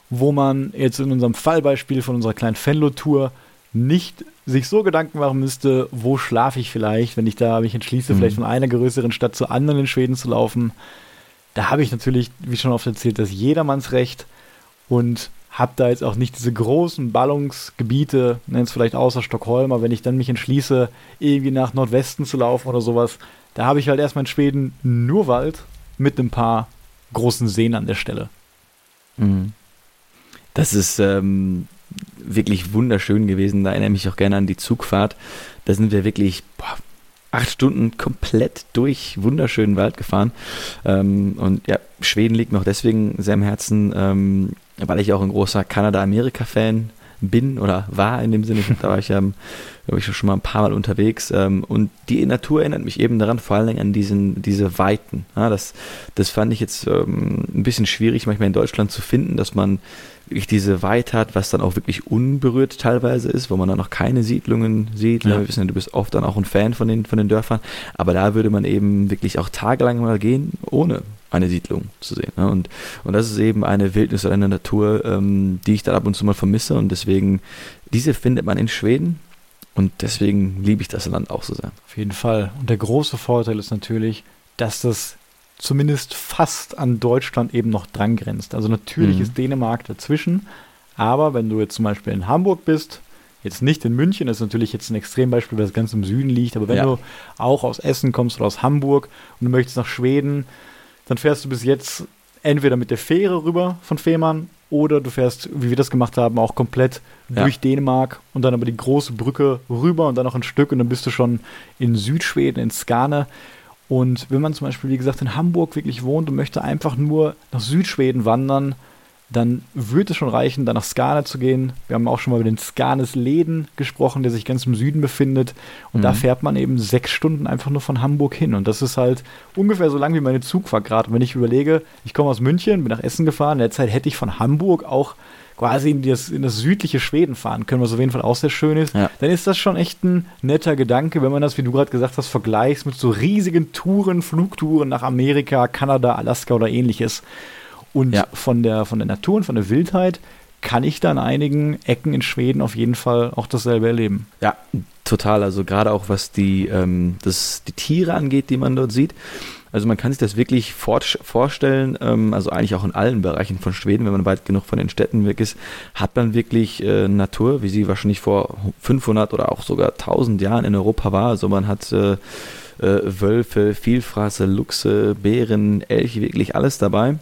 wo man jetzt in unserem Fallbeispiel von unserer kleinen Fenlo-Tour nicht sich so Gedanken machen müsste, wo schlafe ich vielleicht, wenn ich da mich entschließe, mhm. vielleicht von einer größeren Stadt zur anderen in Schweden zu laufen. Da habe ich natürlich, wie schon oft erzählt, das Jedermannsrecht und habe da jetzt auch nicht diese großen Ballungsgebiete, nenn es vielleicht außer Stockholm, aber wenn ich dann mich entschließe, irgendwie nach Nordwesten zu laufen oder sowas, da habe ich halt erstmal in Schweden nur Wald mit ein paar großen Seen an der Stelle. Mhm. Das ist ähm, wirklich wunderschön gewesen. Da erinnere ich mich auch gerne an die Zugfahrt. Da sind wir wirklich boah, acht Stunden komplett durch wunderschönen Wald gefahren. Ähm, und ja, Schweden liegt mir auch deswegen sehr am Herzen, ähm, weil ich auch ein großer Kanada-Amerika-Fan bin oder war in dem Sinne. Da war ich ja, glaube ich, schon mal ein paar Mal unterwegs. Ähm, und die Natur erinnert mich eben daran, vor allen Dingen an diesen, diese Weiten. Das, das fand ich jetzt ähm, ein bisschen schwierig, manchmal in Deutschland zu finden, dass man wirklich diese Weite hat, was dann auch wirklich unberührt teilweise ist, wo man dann noch keine Siedlungen sieht. Ja. Wir wissen ja, du bist oft dann auch ein Fan von den, von den Dörfern, aber da würde man eben wirklich auch tagelang mal gehen, ohne eine Siedlung zu sehen. Ne? Und, und das ist eben eine Wildnis oder eine Natur, ähm, die ich dann ab und zu mal vermisse und deswegen, diese findet man in Schweden und deswegen liebe ich das Land auch so sehr. Auf jeden Fall. Und der große Vorteil ist natürlich, dass das zumindest fast an Deutschland eben noch dran grenzt. Also natürlich mhm. ist Dänemark dazwischen, aber wenn du jetzt zum Beispiel in Hamburg bist, jetzt nicht in München, das ist natürlich jetzt ein Extrembeispiel, weil das ganz im Süden liegt, aber wenn ja. du auch aus Essen kommst oder aus Hamburg und du möchtest nach Schweden, dann fährst du bis jetzt entweder mit der Fähre rüber von Fehmarn oder du fährst, wie wir das gemacht haben, auch komplett ja. durch Dänemark und dann aber die große Brücke rüber und dann noch ein Stück und dann bist du schon in Südschweden, in Skane. Und wenn man zum Beispiel, wie gesagt, in Hamburg wirklich wohnt und möchte einfach nur nach Südschweden wandern, dann würde es schon reichen, da nach Skane zu gehen. Wir haben auch schon mal über den Skanes Läden gesprochen, der sich ganz im Süden befindet. Und mhm. da fährt man eben sechs Stunden einfach nur von Hamburg hin. Und das ist halt ungefähr so lang wie meine Zugfahrt gerade. Und wenn ich überlege, ich komme aus München, bin nach Essen gefahren, in der Zeit hätte ich von Hamburg auch quasi in das, in das südliche Schweden fahren können, was auf jeden Fall auch sehr schön ist, ja. dann ist das schon echt ein netter Gedanke, wenn man das, wie du gerade gesagt hast, vergleicht mit so riesigen Touren, Flugtouren nach Amerika, Kanada, Alaska oder ähnliches. Und ja. von, der, von der Natur und von der Wildheit kann ich da in einigen Ecken in Schweden auf jeden Fall auch dasselbe erleben. Ja, total. Also gerade auch was die, ähm, das, die Tiere angeht, die man dort sieht. Also man kann sich das wirklich vorstellen, ähm, also eigentlich auch in allen Bereichen von Schweden, wenn man weit genug von den Städten weg ist, hat man wirklich äh, Natur, wie sie wahrscheinlich vor 500 oder auch sogar 1000 Jahren in Europa war. Also man hat äh, äh, Wölfe, Vielfraße, Luchse, Bären, Elche, wirklich alles dabei.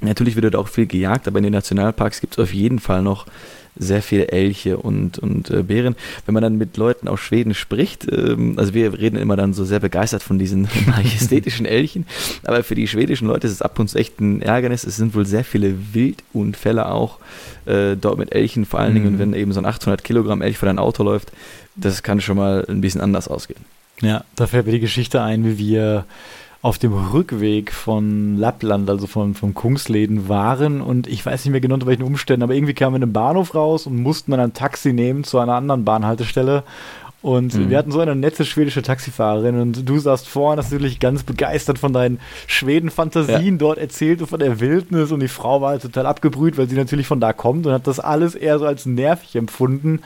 Natürlich wird dort auch viel gejagt, aber in den Nationalparks gibt es auf jeden Fall noch sehr viele Elche und, und äh, Bären. Wenn man dann mit Leuten aus Schweden spricht, ähm, also wir reden immer dann so sehr begeistert von diesen majestätischen Elchen, aber für die schwedischen Leute ist es ab und zu echt ein Ärgernis. Es sind wohl sehr viele Wildunfälle auch äh, dort mit Elchen, vor allen mhm. Dingen, wenn eben so ein 800 Kilogramm Elch vor dein Auto läuft. Das kann schon mal ein bisschen anders ausgehen. Ja, da fällt mir die Geschichte ein, wie wir auf dem Rückweg von Lappland, also von, vom Kungsläden, waren und ich weiß nicht mehr genau unter welchen Umständen, aber irgendwie kamen wir in den Bahnhof raus und mussten dann ein Taxi nehmen zu einer anderen Bahnhaltestelle. Und mhm. wir hatten so eine nette schwedische Taxifahrerin und du saßt vorne natürlich ganz begeistert von deinen Schweden-Fantasien ja. dort erzählt und von der Wildnis und die Frau war halt total abgebrüht, weil sie natürlich von da kommt und hat das alles eher so als nervig empfunden.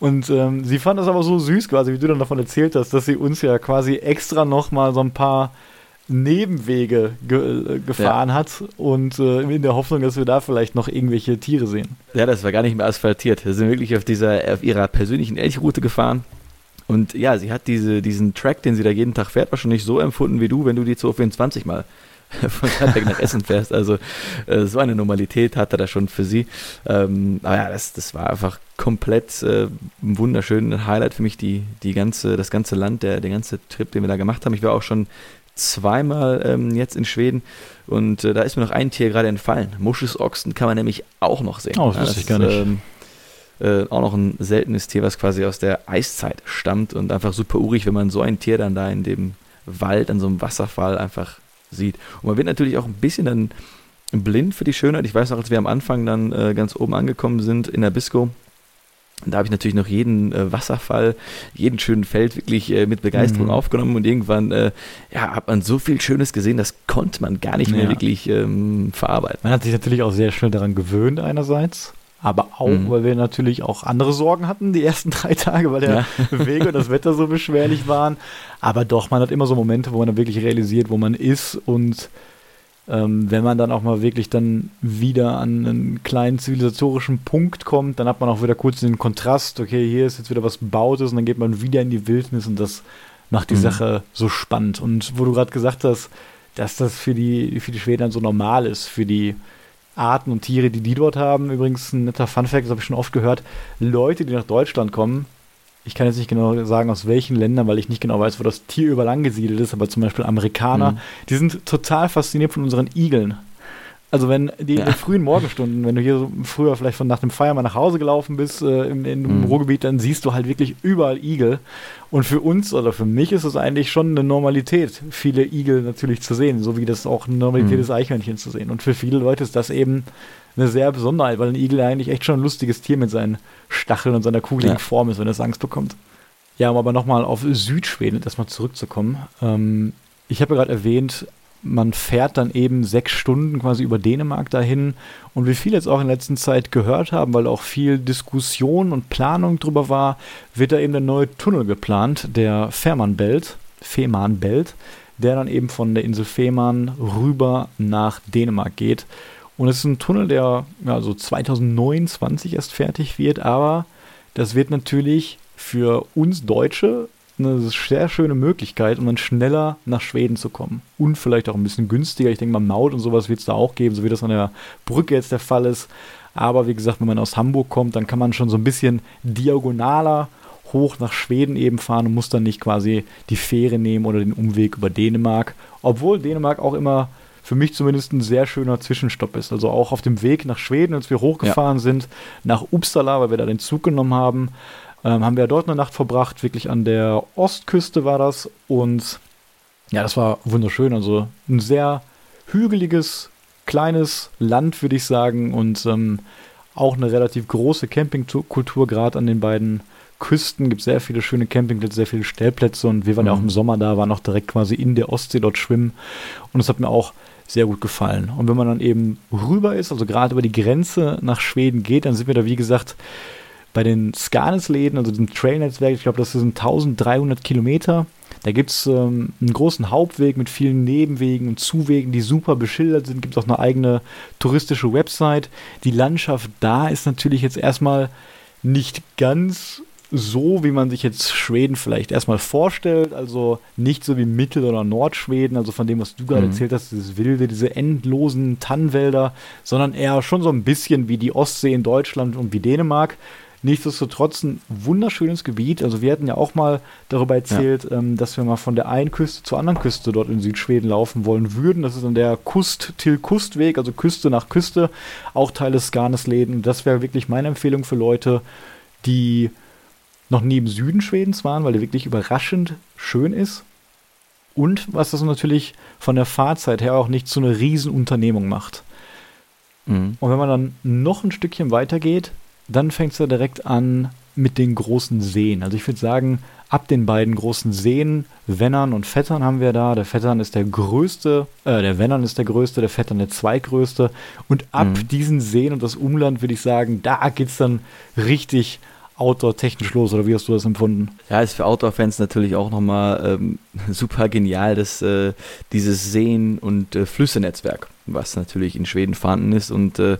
Und ähm, sie fand das aber so süß quasi, wie du dann davon erzählt hast, dass sie uns ja quasi extra nochmal so ein paar Nebenwege ge äh, gefahren ja. hat und äh, in der Hoffnung, dass wir da vielleicht noch irgendwelche Tiere sehen. Ja, das war gar nicht mehr asphaltiert. Wir sind wirklich auf dieser, auf ihrer persönlichen Elchroute gefahren. Und ja, sie hat diese, diesen Track, den sie da jeden Tag fährt, wahrscheinlich so empfunden wie du, wenn du die 224 mal von Stadtberg nach Essen fährst. Also äh, so eine Normalität hatte da schon für sie. Ähm, aber ja, das, das war einfach komplett äh, ein wunderschönes Highlight für mich, die, die ganze, das ganze Land, der, der ganze Trip, den wir da gemacht haben. Ich war auch schon zweimal ähm, jetzt in Schweden und äh, da ist mir noch ein Tier gerade entfallen. Muschusochsen kann man nämlich auch noch sehen. Oh, das wusste ich gar nicht. Ähm, äh, auch noch ein seltenes Tier, was quasi aus der Eiszeit stammt und einfach super urig, wenn man so ein Tier dann da in dem Wald, an so einem Wasserfall einfach sieht. Und man wird natürlich auch ein bisschen dann blind für die Schönheit. Ich weiß noch, als wir am Anfang dann äh, ganz oben angekommen sind in der Bisco, da habe ich natürlich noch jeden äh, Wasserfall, jeden schönen Feld wirklich äh, mit Begeisterung mhm. aufgenommen und irgendwann äh, ja, hat man so viel Schönes gesehen, das konnte man gar nicht mehr wirklich ähm, verarbeiten. Man hat sich natürlich auch sehr schnell daran gewöhnt einerseits, aber auch, mhm. weil wir natürlich auch andere Sorgen hatten die ersten drei Tage, weil der ja. Weg und das Wetter so beschwerlich waren. Aber doch, man hat immer so Momente, wo man dann wirklich realisiert, wo man ist und ähm, wenn man dann auch mal wirklich dann wieder an einen kleinen zivilisatorischen Punkt kommt, dann hat man auch wieder kurz den Kontrast, okay, hier ist jetzt wieder was Bautes und dann geht man wieder in die Wildnis und das macht die mhm. Sache so spannend. Und wo du gerade gesagt hast, dass das für die, für die Schweden dann so normal ist, für die Arten und Tiere, die die dort haben. Übrigens ein netter Funfact, das habe ich schon oft gehört. Leute, die nach Deutschland kommen, ich kann jetzt nicht genau sagen, aus welchen Ländern, weil ich nicht genau weiß, wo das Tier überall angesiedelt ist, aber zum Beispiel Amerikaner, mhm. die sind total fasziniert von unseren Igeln. Also wenn die ja. in den frühen Morgenstunden, wenn du hier so früher vielleicht von nach dem Feier mal nach Hause gelaufen bist äh, im, im mhm. Ruhrgebiet, dann siehst du halt wirklich überall Igel. Und für uns oder für mich ist es eigentlich schon eine Normalität, viele Igel natürlich zu sehen, so wie das auch eine Normalität mhm. ist, Eichhörnchen zu sehen. Und für viele Leute ist das eben eine sehr Besonderheit, weil ein Igel eigentlich echt schon ein lustiges Tier mit seinen Stacheln und seiner kugeligen ja. Form ist, wenn es Angst bekommt. Ja, um aber nochmal auf Südschweden erstmal zurückzukommen. Ähm, ich habe ja gerade erwähnt, man fährt dann eben sechs Stunden quasi über Dänemark dahin. Und wie viele jetzt auch in letzter Zeit gehört haben, weil auch viel Diskussion und Planung drüber war, wird da eben der neue Tunnel geplant, der Fehmarnbelt, Fehmarnbelt, der dann eben von der Insel Fehmarn rüber nach Dänemark geht. Und es ist ein Tunnel, der ja, so 2029 erst fertig wird, aber das wird natürlich für uns Deutsche eine sehr schöne Möglichkeit, um dann schneller nach Schweden zu kommen. Und vielleicht auch ein bisschen günstiger. Ich denke mal, Maut und sowas wird es da auch geben, so wie das an der Brücke jetzt der Fall ist. Aber wie gesagt, wenn man aus Hamburg kommt, dann kann man schon so ein bisschen diagonaler hoch nach Schweden eben fahren und muss dann nicht quasi die Fähre nehmen oder den Umweg über Dänemark. Obwohl Dänemark auch immer für mich zumindest ein sehr schöner Zwischenstopp ist. Also auch auf dem Weg nach Schweden, als wir hochgefahren ja. sind, nach Uppsala, weil wir da den Zug genommen haben, ähm, haben wir dort eine Nacht verbracht, wirklich an der Ostküste war das. Und ja, das war wunderschön. Also ein sehr hügeliges, kleines Land, würde ich sagen. Und ähm, auch eine relativ große Campingkultur, gerade an den beiden Küsten gibt es sehr viele schöne Campingplätze, sehr viele Stellplätze und wir waren mhm. ja auch im Sommer da, waren auch direkt quasi in der Ostsee dort schwimmen und es hat mir auch sehr gut gefallen. Und wenn man dann eben rüber ist, also gerade über die Grenze nach Schweden geht, dann sind wir da, wie gesagt, bei den Skanes-Läden, also dem Trailnetzwerk, ich glaube, das sind 1300 Kilometer. Da gibt es ähm, einen großen Hauptweg mit vielen Nebenwegen und Zuwegen, die super beschildert sind. Gibt auch eine eigene touristische Website. Die Landschaft da ist natürlich jetzt erstmal nicht ganz so, wie man sich jetzt Schweden vielleicht erstmal vorstellt. Also nicht so wie Mittel- oder Nordschweden, also von dem, was du gerade mhm. erzählt hast, dieses wilde, diese endlosen Tannenwälder, sondern eher schon so ein bisschen wie die Ostsee in Deutschland und wie Dänemark. Nichtsdestotrotz ein wunderschönes Gebiet. Also wir hatten ja auch mal darüber erzählt, ja. ähm, dass wir mal von der einen Küste zur anderen Küste dort in Südschweden laufen wollen würden. Das ist dann der Kust-Till-Kustweg, also Küste nach Küste, auch Teil des Skarnesläden. Und das wäre wirklich meine Empfehlung für Leute, die noch nie im Süden Schwedens waren, weil der wirklich überraschend schön ist. Und was das natürlich von der Fahrzeit her auch nicht so eine Riesenunternehmung macht. Mhm. Und wenn man dann noch ein Stückchen weiter geht, dann fängt es ja direkt an mit den großen Seen. Also ich würde sagen, ab den beiden großen Seen, Wennern und Vettern haben wir da. Der Vettern ist der größte, äh, der Wennern ist der größte, der Vettern der zweitgrößte. Und ab mhm. diesen Seen und das Umland würde ich sagen, da geht es dann richtig Outdoor-technisch los oder wie hast du das empfunden? Ja, ist für Outdoor-Fans natürlich auch nochmal ähm, super genial, dass äh, dieses Seen- und äh, Flüsse-Netzwerk, was natürlich in Schweden vorhanden ist und äh,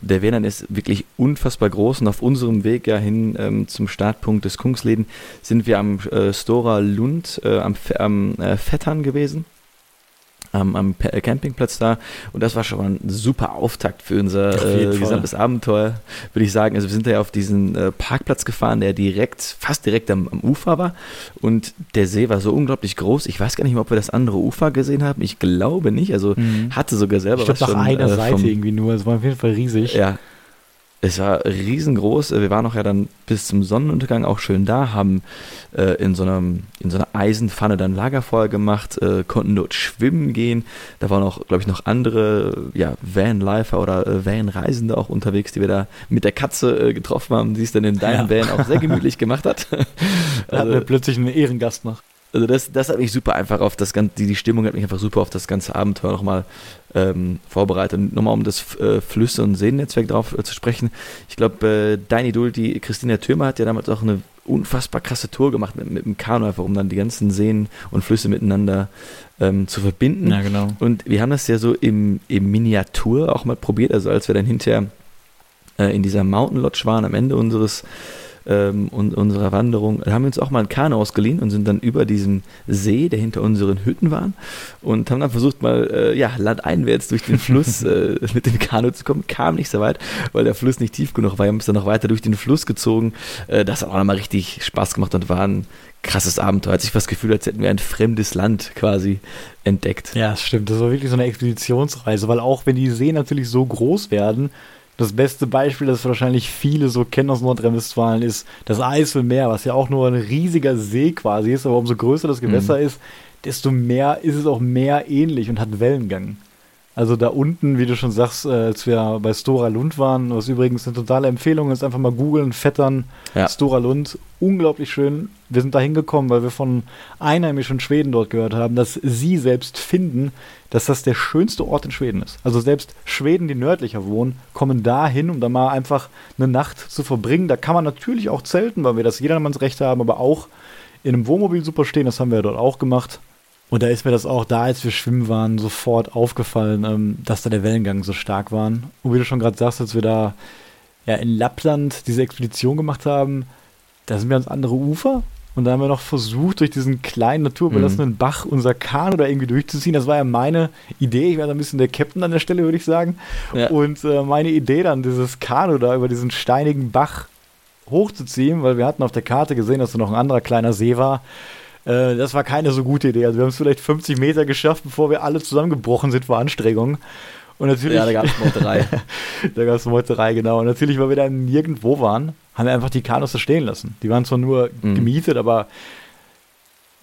der Wendern ist wirklich unfassbar groß und auf unserem Weg ja hin ähm, zum Startpunkt des Kungsleden sind wir am äh, Stora Lund, äh, am, am äh, Vettern gewesen am, am Campingplatz da. Und das war schon mal ein super Auftakt für unser äh, gesamtes Abenteuer, würde ich sagen. Also wir sind da ja auf diesen äh, Parkplatz gefahren, der direkt, fast direkt am, am, Ufer war. Und der See war so unglaublich groß. Ich weiß gar nicht mehr, ob wir das andere Ufer gesehen haben. Ich glaube nicht. Also mhm. hatte sogar selber ich was schon. nach einer äh, Seite irgendwie nur. Es war auf jeden Fall riesig. Ja, es war riesengroß. Wir waren auch ja dann bis zum Sonnenuntergang auch schön da, haben äh, in, so einem, in so einer Eisenpfanne dann Lagerfeuer gemacht, äh, konnten dort schwimmen gehen. Da waren auch, glaube ich, noch andere ja, Van-Lifer oder äh, Van-Reisende auch unterwegs, die wir da mit der Katze äh, getroffen haben, die es dann in deinem ja. Van auch sehr gemütlich gemacht hat. da also, hatten wir plötzlich einen Ehrengast noch. Also das, das hat mich super einfach auf das ganze, die, die Stimmung hat mich einfach super auf das ganze Abenteuer nochmal ähm, vorbereitet. Und nochmal um das äh, Flüsse- und Seennetzwerk drauf äh, zu sprechen. Ich glaube, äh, dein Idol, die Christina Thürmer, hat ja damals auch eine unfassbar krasse Tour gemacht mit, mit dem Kanu, einfach um dann die ganzen Seen und Flüsse miteinander ähm, zu verbinden. Ja, genau. Und wir haben das ja so im, im Miniatur auch mal probiert, also als wir dann hinterher äh, in dieser Mountain Lodge waren am Ende unseres ähm, und unserer Wanderung, haben wir uns auch mal ein Kanu ausgeliehen und sind dann über diesen See, der hinter unseren Hütten war, und haben dann versucht, mal äh, ja, landeinwärts durch den Fluss äh, mit dem Kanu zu kommen. Kam nicht so weit, weil der Fluss nicht tief genug war. Wir haben uns dann noch weiter durch den Fluss gezogen. Äh, das hat auch nochmal richtig Spaß gemacht und war ein krasses Abenteuer. Hat sich das Gefühl, als hätten wir ein fremdes Land quasi entdeckt. Ja, stimmt. Das war wirklich so eine Expeditionsreise, weil auch wenn die Seen natürlich so groß werden, das beste Beispiel, das wahrscheinlich viele so kennen aus Nordrhein-Westfalen, ist das Eiselmeer, was ja auch nur ein riesiger See quasi ist, aber umso größer das Gewässer mhm. ist, desto mehr ist es auch mehr ähnlich und hat Wellengang. Also da unten, wie du schon sagst, äh, als wir bei Stora Lund waren, was übrigens eine totale Empfehlung ist, einfach mal googeln, fettern, ja. Stora Lund, unglaublich schön. Wir sind da hingekommen, weil wir von einheimischen Schweden dort gehört haben, dass sie selbst finden, dass das der schönste Ort in Schweden ist. Also selbst Schweden, die nördlicher wohnen, kommen da hin, um da mal einfach eine Nacht zu verbringen. Da kann man natürlich auch zelten, weil wir das jedermannsrecht haben, aber auch in einem Wohnmobil super stehen, das haben wir dort auch gemacht. Und da ist mir das auch da, als wir schwimmen waren, sofort aufgefallen, ähm, dass da der Wellengang so stark war. Und wie du schon gerade sagst, als wir da ja, in Lappland diese Expedition gemacht haben, da sind wir ans andere Ufer und da haben wir noch versucht, durch diesen kleinen naturbelassenen mhm. Bach unser Kanu da irgendwie durchzuziehen. Das war ja meine Idee. Ich war da ein bisschen der Captain an der Stelle, würde ich sagen. Ja. Und äh, meine Idee dann, dieses Kanu da über diesen steinigen Bach hochzuziehen, weil wir hatten auf der Karte gesehen, dass da noch ein anderer kleiner See war. Äh, das war keine so gute Idee. Also wir haben es vielleicht 50 Meter geschafft, bevor wir alle zusammengebrochen sind vor Anstrengung. Und natürlich. Ja, da gab es Meuterei. da gab es Meuterei, genau. Und natürlich, weil wir dann nirgendwo waren, haben wir einfach die Kanus da stehen lassen. Die waren zwar nur mhm. gemietet, aber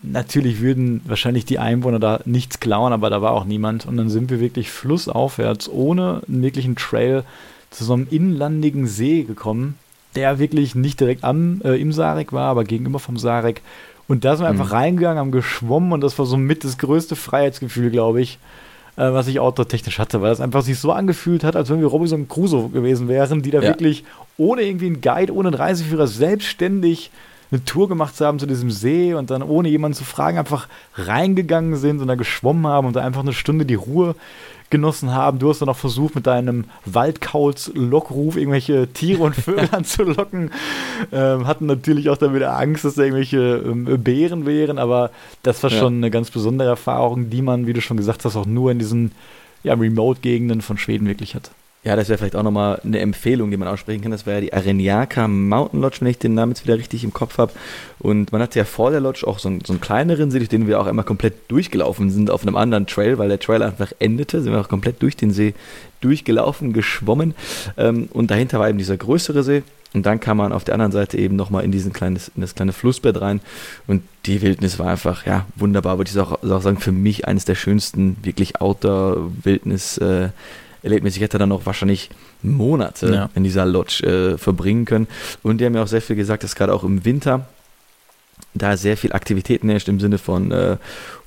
natürlich würden wahrscheinlich die Einwohner da nichts klauen, aber da war auch niemand. Und dann sind wir wirklich flussaufwärts, ohne einen wirklichen Trail, zu so einem inlandigen See gekommen, der wirklich nicht direkt am, äh, im Sarek war, aber gegenüber vom Sarek. Und da sind wir mhm. einfach reingegangen, haben geschwommen und das war so mit das größte Freiheitsgefühl, glaube ich, äh, was ich outdoor-technisch hatte, weil das einfach sich so angefühlt hat, als wenn wir Robinson Crusoe gewesen wären, die da ja. wirklich ohne irgendwie einen Guide, ohne einen Reiseführer selbstständig eine Tour gemacht haben zu diesem See und dann ohne jemanden zu fragen einfach reingegangen sind und da geschwommen haben und da einfach eine Stunde die Ruhe genossen haben. Du hast dann auch versucht, mit deinem Waldkauz-Lockruf irgendwelche Tiere und Vögel anzulocken. Ähm, hatten natürlich auch dann wieder Angst, dass da irgendwelche ähm, Bären wären, aber das war ja. schon eine ganz besondere Erfahrung, die man, wie du schon gesagt hast, auch nur in diesen ja, Remote-Gegenden von Schweden wirklich hat. Ja, das wäre vielleicht auch nochmal eine Empfehlung, die man aussprechen kann. Das wäre ja die Arenyaka Mountain Lodge, wenn ich den Namen jetzt wieder richtig im Kopf habe. Und man hatte ja vor der Lodge auch so einen, so einen kleineren See, durch den wir auch einmal komplett durchgelaufen sind auf einem anderen Trail, weil der Trail einfach endete. Sind wir auch komplett durch den See durchgelaufen, geschwommen. Ähm, und dahinter war eben dieser größere See. Und dann kam man auf der anderen Seite eben nochmal in diesen kleines, in das kleine Flussbett rein. Und die Wildnis war einfach, ja, wunderbar. Würde ich auch, auch sagen, für mich eines der schönsten, wirklich Outdoor-Wildnis- äh, Erlebnis. Ich hätte dann noch wahrscheinlich Monate ja. in dieser Lodge äh, verbringen können. Und die haben mir auch sehr viel gesagt, dass gerade auch im Winter da sehr viel Aktivitäten herrscht im Sinne von äh,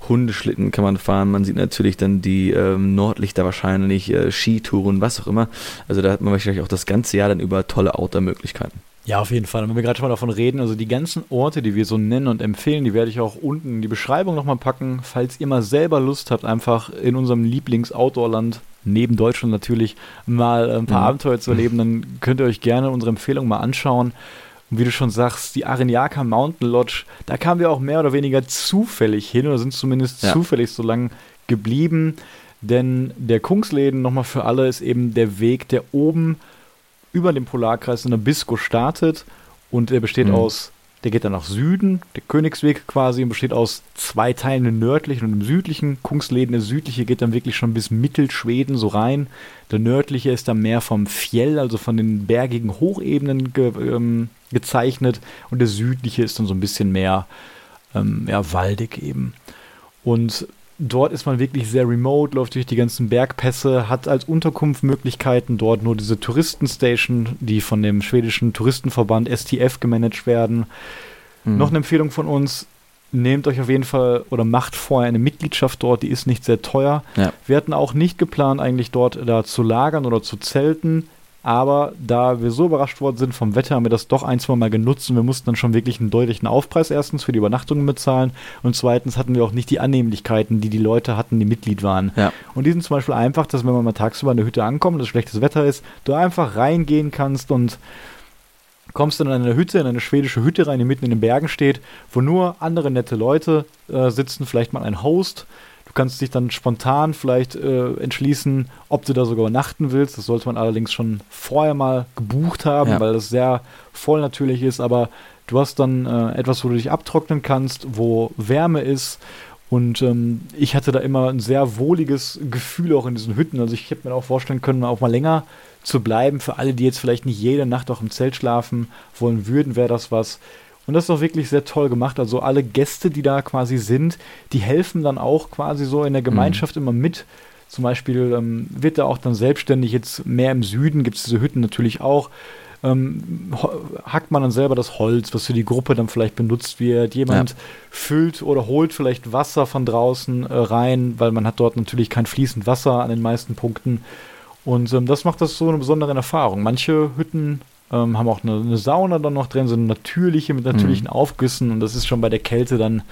Hundeschlitten kann man fahren. Man sieht natürlich dann die ähm, Nordlichter wahrscheinlich, äh, Skitouren, was auch immer. Also da hat man wahrscheinlich auch das ganze Jahr dann über tolle Outdoor-Möglichkeiten. Ja, auf jeden Fall. Und wenn wir gerade schon mal davon reden, also die ganzen Orte, die wir so nennen und empfehlen, die werde ich auch unten in die Beschreibung nochmal packen, falls ihr mal selber Lust habt, einfach in unserem Lieblings-Outdoor-Land, neben Deutschland natürlich, mal ein paar mhm. Abenteuer zu erleben, dann könnt ihr euch gerne unsere Empfehlung mal anschauen. Und wie du schon sagst, die Arinyaka Mountain Lodge, da kamen wir auch mehr oder weniger zufällig hin oder sind zumindest ja. zufällig so lang geblieben. Denn der Kungsläden, nochmal für alle, ist eben der Weg, der oben über den Polarkreis in Nabisco startet und der besteht mhm. aus, der geht dann nach Süden, der Königsweg quasi, und besteht aus zwei Teilen, im nördlichen und im südlichen. Kungsleden, der südliche geht dann wirklich schon bis Mittelschweden so rein. Der nördliche ist dann mehr vom Fjell, also von den bergigen Hochebenen ge, ähm, gezeichnet und der südliche ist dann so ein bisschen mehr ähm, ja, waldig eben. Und Dort ist man wirklich sehr remote, läuft durch die ganzen Bergpässe, hat als Unterkunft Möglichkeiten dort nur diese Touristenstation, die von dem schwedischen Touristenverband STF gemanagt werden. Mhm. Noch eine Empfehlung von uns, nehmt euch auf jeden Fall oder macht vorher eine Mitgliedschaft dort, die ist nicht sehr teuer. Ja. Wir hatten auch nicht geplant, eigentlich dort da zu lagern oder zu zelten. Aber da wir so überrascht worden sind vom Wetter, haben wir das doch ein, zwei Mal genutzt und wir mussten dann schon wirklich einen deutlichen Aufpreis erstens für die Übernachtungen bezahlen und zweitens hatten wir auch nicht die Annehmlichkeiten, die die Leute hatten, die Mitglied waren. Ja. Und die sind zum Beispiel einfach, dass wenn man mal tagsüber in der Hütte ankommt, dass schlechtes Wetter ist, du einfach reingehen kannst und kommst dann in eine Hütte, in eine schwedische Hütte rein, die mitten in den Bergen steht, wo nur andere nette Leute äh, sitzen, vielleicht mal ein Host kannst dich dann spontan vielleicht äh, entschließen, ob du da sogar übernachten willst. Das sollte man allerdings schon vorher mal gebucht haben, ja. weil das sehr voll natürlich ist. Aber du hast dann äh, etwas, wo du dich abtrocknen kannst, wo Wärme ist. Und ähm, ich hatte da immer ein sehr wohliges Gefühl auch in diesen Hütten. Also ich hätte mir auch vorstellen können, auch mal länger zu bleiben. Für alle, die jetzt vielleicht nicht jede Nacht auch im Zelt schlafen wollen würden, wäre das was. Und das ist auch wirklich sehr toll gemacht. Also alle Gäste, die da quasi sind, die helfen dann auch quasi so in der mhm. Gemeinschaft mhm. immer mit. Zum Beispiel ähm, wird da auch dann selbstständig jetzt mehr im Süden, gibt es diese Hütten natürlich auch. Ähm, hackt man dann selber das Holz, was für die Gruppe dann vielleicht benutzt wird. Jemand ja. füllt oder holt vielleicht Wasser von draußen äh, rein, weil man hat dort natürlich kein fließend Wasser an den meisten Punkten. Und ähm, das macht das so eine besondere Erfahrung. Manche Hütten ähm, haben auch eine, eine, Sauna dann noch drin, so eine natürliche mit natürlichen mhm. Aufgüssen und das ist schon bei der Kälte dann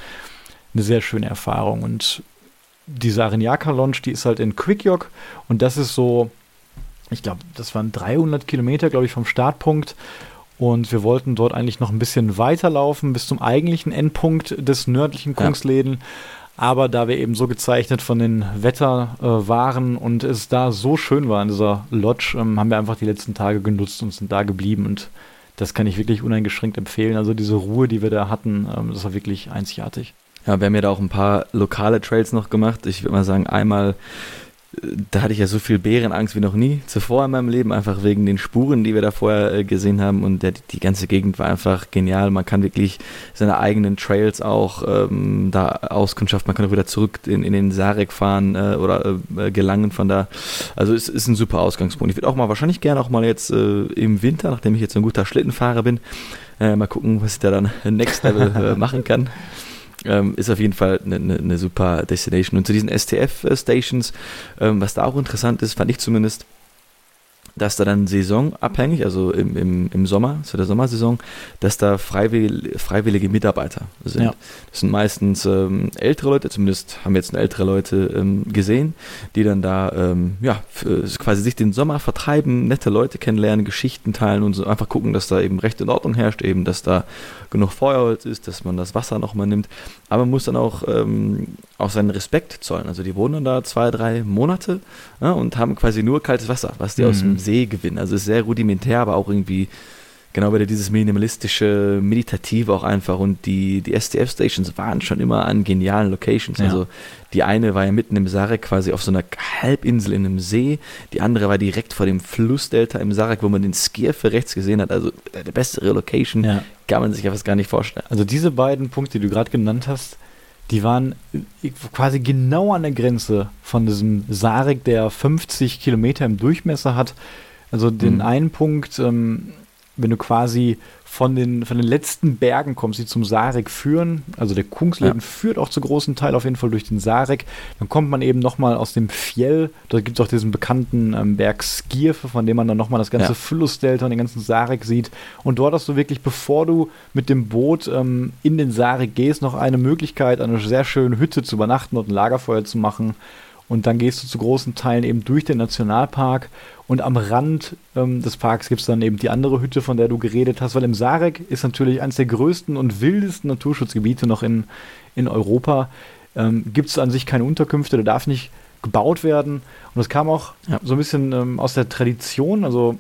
eine sehr schöne Erfahrung. Und diese Arinyaka Lounge, die ist halt in Quickjok und das ist so, ich glaube, das waren 300 Kilometer, glaube ich, vom Startpunkt. Und wir wollten dort eigentlich noch ein bisschen weiterlaufen bis zum eigentlichen Endpunkt des nördlichen Kungsläden. Ja. Aber da wir eben so gezeichnet von den Wetter äh, waren und es da so schön war in dieser Lodge, ähm, haben wir einfach die letzten Tage genutzt und sind da geblieben. Und das kann ich wirklich uneingeschränkt empfehlen. Also diese Ruhe, die wir da hatten, ähm, das war wirklich einzigartig. Ja, wir haben ja da auch ein paar lokale Trails noch gemacht. Ich würde mal sagen, einmal da hatte ich ja so viel Bärenangst wie noch nie zuvor in meinem Leben, einfach wegen den Spuren, die wir da vorher äh, gesehen haben. Und der, die ganze Gegend war einfach genial. Man kann wirklich seine eigenen Trails auch ähm, da auskundschaften. Man kann auch wieder zurück in, in den Sarek fahren äh, oder äh, gelangen von da. Also es ist ein super Ausgangspunkt. Ich würde auch mal wahrscheinlich gerne auch mal jetzt äh, im Winter, nachdem ich jetzt ein guter Schlittenfahrer bin, äh, mal gucken, was ich da dann Next Level äh, machen kann. Ähm, ist auf jeden Fall eine, eine, eine, super Destination. Und zu diesen STF-Stations, ähm, was da auch interessant ist, fand ich zumindest, dass da dann saisonabhängig, also im, im, im Sommer, zu der Sommersaison, dass da freiwillige, freiwillige Mitarbeiter sind. Ja. Das sind meistens ähm, ältere Leute, zumindest haben wir jetzt ältere Leute ähm, gesehen, die dann da ähm, ja, quasi sich den Sommer vertreiben, nette Leute kennenlernen, Geschichten teilen und so einfach gucken, dass da eben Recht in Ordnung herrscht, eben, dass da genug Feuerholz ist, dass man das Wasser nochmal nimmt. Aber man muss dann auch, ähm, auch seinen Respekt zollen. Also die wohnen dann da zwei, drei Monate ja, und haben quasi nur kaltes Wasser, was die mhm. aus dem See gewinnen. Also ist sehr rudimentär, aber auch irgendwie genau wieder dieses minimalistische, meditative auch einfach. Und die, die STF-Stations waren schon immer an genialen Locations. Ja. Also die eine war ja mitten im Sarek quasi auf so einer Halbinsel in einem See. Die andere war direkt vor dem Flussdelta im Sarek, wo man den Skier für rechts gesehen hat. Also der bessere Location ja. kann man sich ja fast gar nicht vorstellen. Also diese beiden Punkte, die du gerade genannt hast, die waren quasi genau an der Grenze von diesem Sarek, der 50 Kilometer im Durchmesser hat. Also den mhm. einen Punkt, ähm, wenn du quasi von den, von den letzten Bergen kommst, die zum Sarek führen, also der Kungsleden ja. führt auch zu großen Teil auf jeden Fall durch den Sarek, dann kommt man eben nochmal aus dem Fjell, da gibt es auch diesen bekannten ähm, Berg Skierfe, von dem man dann nochmal das ganze ja. Flussdelta und den ganzen Sarek sieht. Und dort hast du wirklich, bevor du mit dem Boot ähm, in den Sarek gehst, noch eine Möglichkeit, eine sehr schöne Hütte zu übernachten und ein Lagerfeuer zu machen und dann gehst du zu großen Teilen eben durch den Nationalpark und am Rand ähm, des Parks gibt es dann eben die andere Hütte, von der du geredet hast, weil im Sarek ist natürlich eines der größten und wildesten Naturschutzgebiete noch in, in Europa. Ähm, gibt es an sich keine Unterkünfte, da darf nicht gebaut werden. Und das kam auch ja. so ein bisschen ähm, aus der Tradition. Also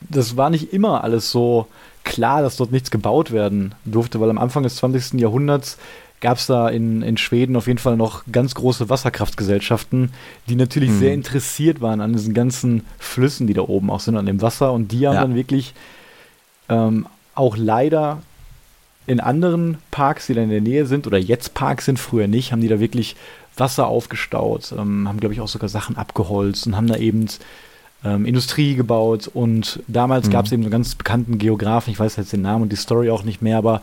das war nicht immer alles so klar, dass dort nichts gebaut werden durfte, weil am Anfang des 20. Jahrhunderts gab es da in, in Schweden auf jeden Fall noch ganz große Wasserkraftgesellschaften, die natürlich mhm. sehr interessiert waren an diesen ganzen Flüssen, die da oben auch sind, an dem Wasser. Und die haben ja. dann wirklich ähm, auch leider in anderen Parks, die da in der Nähe sind, oder jetzt Parks sind, früher nicht, haben die da wirklich Wasser aufgestaut, ähm, haben, glaube ich, auch sogar Sachen abgeholzt und haben da eben ähm, Industrie gebaut und damals mhm. gab es eben so einen ganz bekannten Geografen, ich weiß jetzt den Namen und die Story auch nicht mehr, aber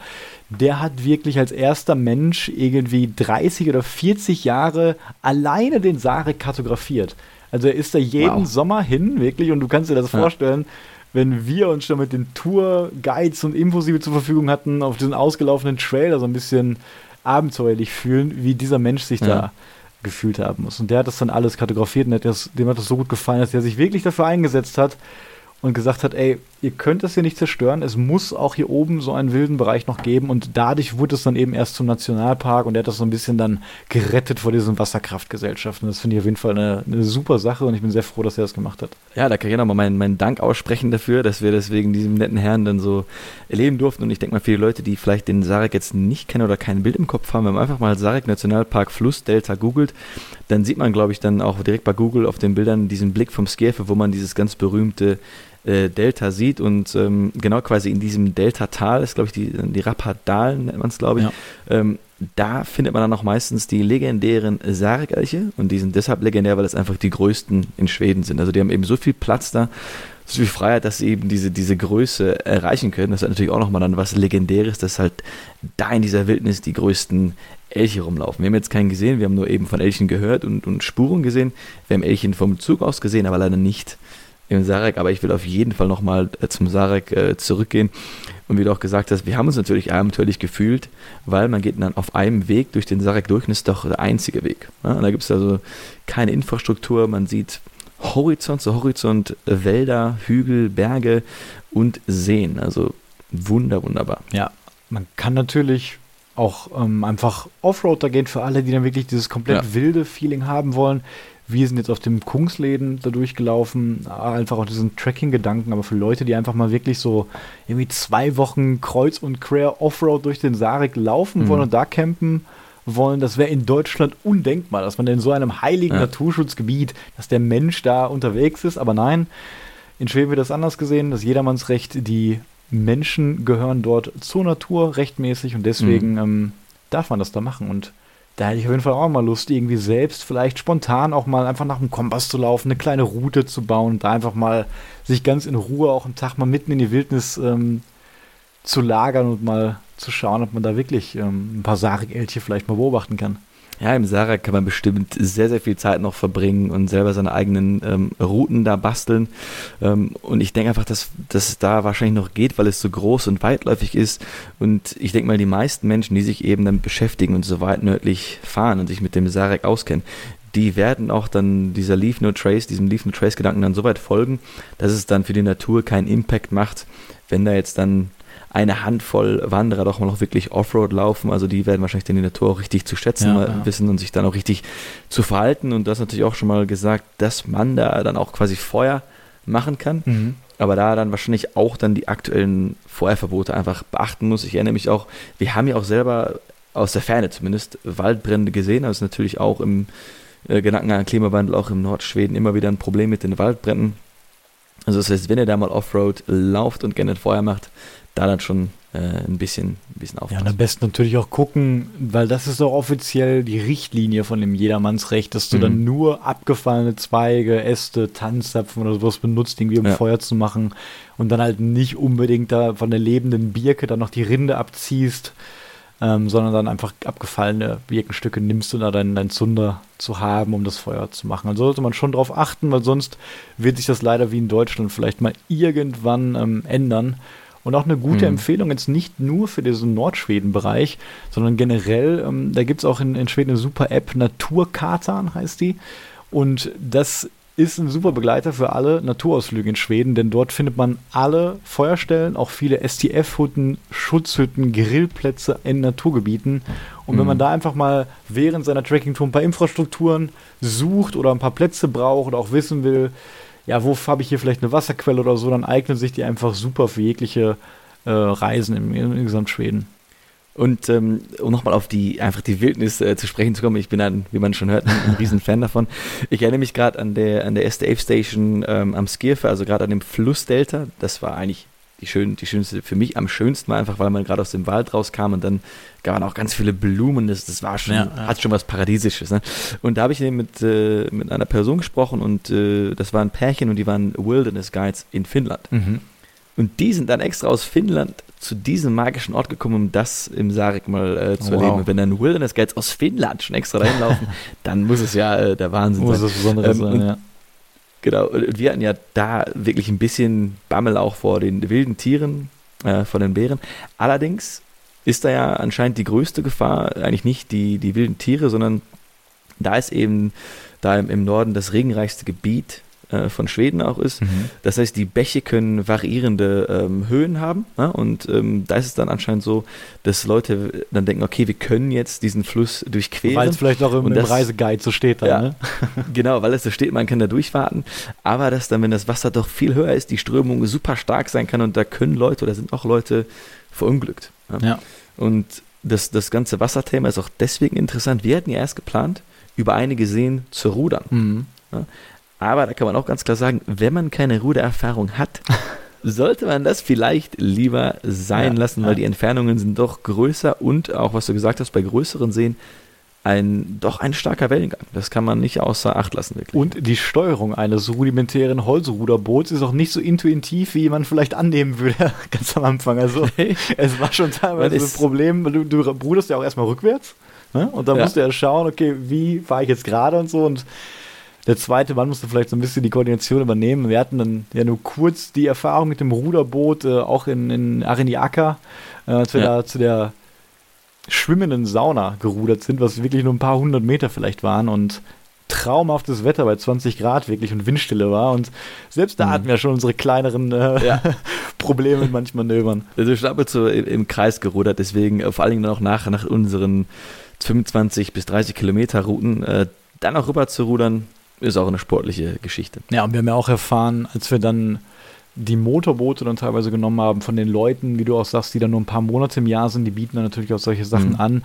der hat wirklich als erster Mensch irgendwie 30 oder 40 Jahre alleine den Sarek kartografiert. Also er ist da jeden wow. Sommer hin, wirklich, und du kannst dir das ja. vorstellen, wenn wir uns schon mit den Tour-Guides und Infos, die wir zur Verfügung hatten, auf diesen ausgelaufenen Trailer so ein bisschen abenteuerlich fühlen, wie dieser Mensch sich ja. da gefühlt haben muss. Und der hat das dann alles kartografiert und das, dem hat das so gut gefallen, dass er sich wirklich dafür eingesetzt hat, und gesagt hat, ey, ihr könnt das hier nicht zerstören, es muss auch hier oben so einen wilden Bereich noch geben und dadurch wurde es dann eben erst zum Nationalpark und er hat das so ein bisschen dann gerettet vor diesen Wasserkraftgesellschaften. Das finde ich auf jeden Fall eine, eine, super Sache und ich bin sehr froh, dass er das gemacht hat. Ja, da kann ich nochmal meinen, meinen Dank aussprechen dafür, dass wir deswegen diesem netten Herrn dann so erleben durften und ich denke mal die Leute, die vielleicht den Sarek jetzt nicht kennen oder kein Bild im Kopf haben, wenn man einfach mal Sarek Nationalpark Flussdelta googelt, dann sieht man glaube ich dann auch direkt bei Google auf den Bildern diesen Blick vom Skiefe, wo man dieses ganz berühmte äh, Delta sieht und ähm, genau quasi in diesem Delta-Tal ist, glaube ich, die, die Rappadalen nennt man es, glaube ich. Ja. Ähm, da findet man dann auch meistens die legendären Sargelche und die sind deshalb legendär, weil es einfach die größten in Schweden sind. Also die haben eben so viel Platz da, so viel Freiheit, dass sie eben diese, diese Größe erreichen können. Das ist natürlich auch nochmal dann was Legendäres, dass halt da in dieser Wildnis die größten Elche rumlaufen. Wir haben jetzt keinen gesehen, wir haben nur eben von Elchen gehört und, und Spuren gesehen. Wir haben Elchen vom Zug aus gesehen, aber leider nicht im Sarek, aber ich will auf jeden Fall nochmal äh, zum Sarek äh, zurückgehen. Und wie du auch gesagt hast, wir haben uns natürlich abenteuerlich gefühlt, weil man geht dann auf einem Weg durch den Sarek durch und ist doch der einzige Weg. Ja? Und da gibt es also keine Infrastruktur, man sieht Horizont zu Horizont, Wälder, Hügel, Berge und Seen. Also wunder, wunderbar. Ja, man kann natürlich auch ähm, einfach Offroad da gehen für alle, die dann wirklich dieses komplett ja. wilde Feeling haben wollen wir sind jetzt auf dem Kungsläden da durchgelaufen, einfach auch diesen Tracking-Gedanken, aber für Leute, die einfach mal wirklich so irgendwie zwei Wochen kreuz und quer Offroad durch den Sarek laufen mhm. wollen und da campen wollen. Das wäre in Deutschland undenkbar, dass man in so einem heiligen ja. Naturschutzgebiet, dass der Mensch da unterwegs ist. Aber nein, in Schweden wird das anders gesehen, das Jedermannsrecht, die Menschen gehören dort zur Natur rechtmäßig und deswegen mhm. ähm, darf man das da machen. Und da hätte ich auf jeden Fall auch mal Lust, irgendwie selbst vielleicht spontan auch mal einfach nach dem Kompass zu laufen, eine kleine Route zu bauen und da einfach mal sich ganz in Ruhe auch einen Tag mal mitten in die Wildnis ähm, zu lagern und mal zu schauen, ob man da wirklich ähm, ein paar Sarek-Elche vielleicht mal beobachten kann. Ja, im Sarah kann man bestimmt sehr, sehr viel Zeit noch verbringen und selber seine eigenen ähm, Routen da basteln. Ähm, und ich denke einfach, dass das da wahrscheinlich noch geht, weil es so groß und weitläufig ist. Und ich denke mal, die meisten Menschen, die sich eben damit beschäftigen und so weit nördlich fahren und sich mit dem Sarek auskennen, die werden auch dann dieser Leave No Trace, diesem Leave No Trace Gedanken dann so weit folgen, dass es dann für die Natur keinen Impact macht, wenn da jetzt dann eine Handvoll Wanderer doch mal noch wirklich Offroad laufen. Also die werden wahrscheinlich dann die Natur auch richtig zu schätzen ja, ja. wissen und sich dann auch richtig zu verhalten. Und das natürlich auch schon mal gesagt, dass man da dann auch quasi Feuer machen kann. Mhm. Aber da dann wahrscheinlich auch dann die aktuellen Feuerverbote einfach beachten muss. Ich erinnere mich auch, wir haben ja auch selber aus der Ferne zumindest Waldbrände gesehen. Also natürlich auch im äh, Gedanken an Klimawandel, auch im Nordschweden immer wieder ein Problem mit den Waldbränden. Also das heißt, wenn ihr da mal Offroad lauft und gerne Feuer macht, da dann schon äh, ein, bisschen, ein bisschen aufpassen. Ja, und am besten natürlich auch gucken, weil das ist auch offiziell die Richtlinie von dem Jedermannsrecht, dass du mhm. dann nur abgefallene Zweige, Äste, Tanzzapfen oder sowas benutzt, irgendwie um ja. Feuer zu machen und dann halt nicht unbedingt da von der lebenden Birke dann noch die Rinde abziehst, ähm, sondern dann einfach abgefallene Birkenstücke nimmst, um da deinen dein Zunder zu haben, um das Feuer zu machen. Also sollte man schon darauf achten, weil sonst wird sich das leider wie in Deutschland vielleicht mal irgendwann ähm, ändern und auch eine gute mhm. Empfehlung jetzt nicht nur für diesen Nordschweden-Bereich, sondern generell, ähm, da gibt es auch in, in Schweden eine super App, Naturkartan heißt die. Und das ist ein super Begleiter für alle Naturausflüge in Schweden, denn dort findet man alle Feuerstellen, auch viele STF-Hütten, Schutzhütten, Grillplätze in Naturgebieten. Und mhm. wenn man da einfach mal während seiner Trekkingtour ein paar Infrastrukturen sucht oder ein paar Plätze braucht oder auch wissen will, ja, wo habe ich hier vielleicht eine Wasserquelle oder so, dann eignen sich die einfach super für jegliche äh, Reisen im, im Gesamtschweden. Und ähm, um nochmal auf die einfach die Wildnis äh, zu sprechen zu kommen, ich bin dann, wie man schon hört, ein, ein riesen Fan davon. Ich erinnere mich gerade an der an der SDF Station ähm, am Skirfe, also gerade an dem Flussdelta. Das war eigentlich die, schön, die schönste, für mich am schönsten war einfach, weil man gerade aus dem Wald rauskam und dann gab man auch ganz viele Blumen, das, das war schon, ja, ja. hat schon was Paradiesisches. Ne? Und da habe ich mit, äh, mit einer Person gesprochen und äh, das war ein Pärchen und die waren Wilderness Guides in Finnland. Mhm. Und die sind dann extra aus Finnland zu diesem magischen Ort gekommen, um das im Sarek mal äh, zu wow. erleben. Und wenn dann Wilderness Guides aus Finnland schon extra dahin laufen, dann muss es ja äh, der Wahnsinn muss sein. Muss es Besonderes ähm, sein, ja. Genau, und wir hatten ja da wirklich ein bisschen Bammel auch vor den wilden Tieren, äh, vor den Bären. Allerdings ist da ja anscheinend die größte Gefahr eigentlich nicht die, die wilden Tiere, sondern da ist eben da im, im Norden das regenreichste Gebiet äh, von Schweden auch ist. Mhm. Das heißt, die Bäche können variierende ähm, Höhen haben. Ja? Und ähm, da ist es dann anscheinend so, dass Leute dann denken, okay, wir können jetzt diesen Fluss durchqueren. Weil es vielleicht auch im, das, im Reiseguide so steht dann, ja, ne? genau, weil es so steht, man kann da durchfahrten. Aber dass dann, wenn das Wasser doch viel höher ist, die Strömung super stark sein kann und da können Leute oder sind auch Leute verunglückt. Ja. ja. Und das, das ganze Wasserthema ist auch deswegen interessant. Wir hatten ja erst geplant, über einige Seen zu rudern. Mhm. Ja, aber da kann man auch ganz klar sagen, wenn man keine Rudererfahrung hat, sollte man das vielleicht lieber sein ja, lassen, weil ja. die Entfernungen sind doch größer und auch, was du gesagt hast, bei größeren Seen ein doch ein starker Wellengang. Das kann man nicht außer Acht lassen, wirklich. Und die Steuerung eines rudimentären Holzruderboots ist auch nicht so intuitiv, wie man vielleicht annehmen würde, ganz am Anfang. Also, es war schon teilweise ein Problem. Du, du ruderst ja auch erstmal rückwärts. Ne? Und dann ja. musst du ja schauen, okay, wie fahre ich jetzt gerade und so. Und der zweite Mann musste vielleicht so ein bisschen die Koordination übernehmen. Wir hatten dann ja nur kurz die Erfahrung mit dem Ruderboot, äh, auch in, in Ariniaka, äh, als wir ja. da zu der schwimmenden Sauna gerudert sind, was wirklich nur ein paar hundert Meter vielleicht waren und traumhaftes Wetter bei 20 Grad wirklich und Windstille war und selbst da mhm. hatten wir schon unsere kleineren äh, ja. Probleme mit manchen Manövern. Also ich habe so im, im, Kreis gerudert, deswegen äh, vor allen Dingen auch nach, nach unseren 25 bis 30 Kilometer Routen äh, dann auch rüber zu rudern, ist auch eine sportliche Geschichte. Ja, und wir haben ja auch erfahren, als wir dann die Motorboote dann teilweise genommen haben von den Leuten, wie du auch sagst, die dann nur ein paar Monate im Jahr sind, die bieten dann natürlich auch solche Sachen mhm. an.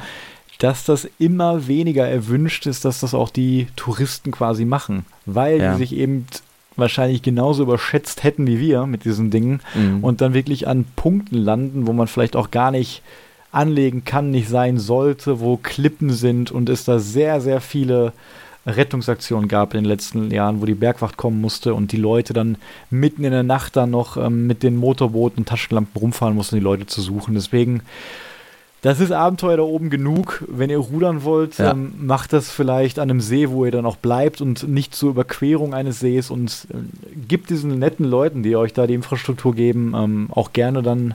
dass das immer weniger erwünscht ist, dass das auch die Touristen quasi machen, weil ja. die sich eben wahrscheinlich genauso überschätzt hätten wie wir mit diesen Dingen mhm. und dann wirklich an Punkten landen, wo man vielleicht auch gar nicht anlegen kann, nicht sein sollte, wo Klippen sind und es da sehr, sehr viele Rettungsaktionen gab in den letzten Jahren, wo die Bergwacht kommen musste und die Leute dann mitten in der Nacht dann noch ähm, mit den Motorbooten und Taschenlampen rumfahren mussten, die Leute zu suchen. Deswegen das ist Abenteuer da oben genug. Wenn ihr rudern wollt, ja. ähm, macht das vielleicht an einem See, wo ihr dann auch bleibt und nicht zur Überquerung eines Sees und äh, gibt diesen netten Leuten, die euch da die Infrastruktur geben, ähm, auch gerne dann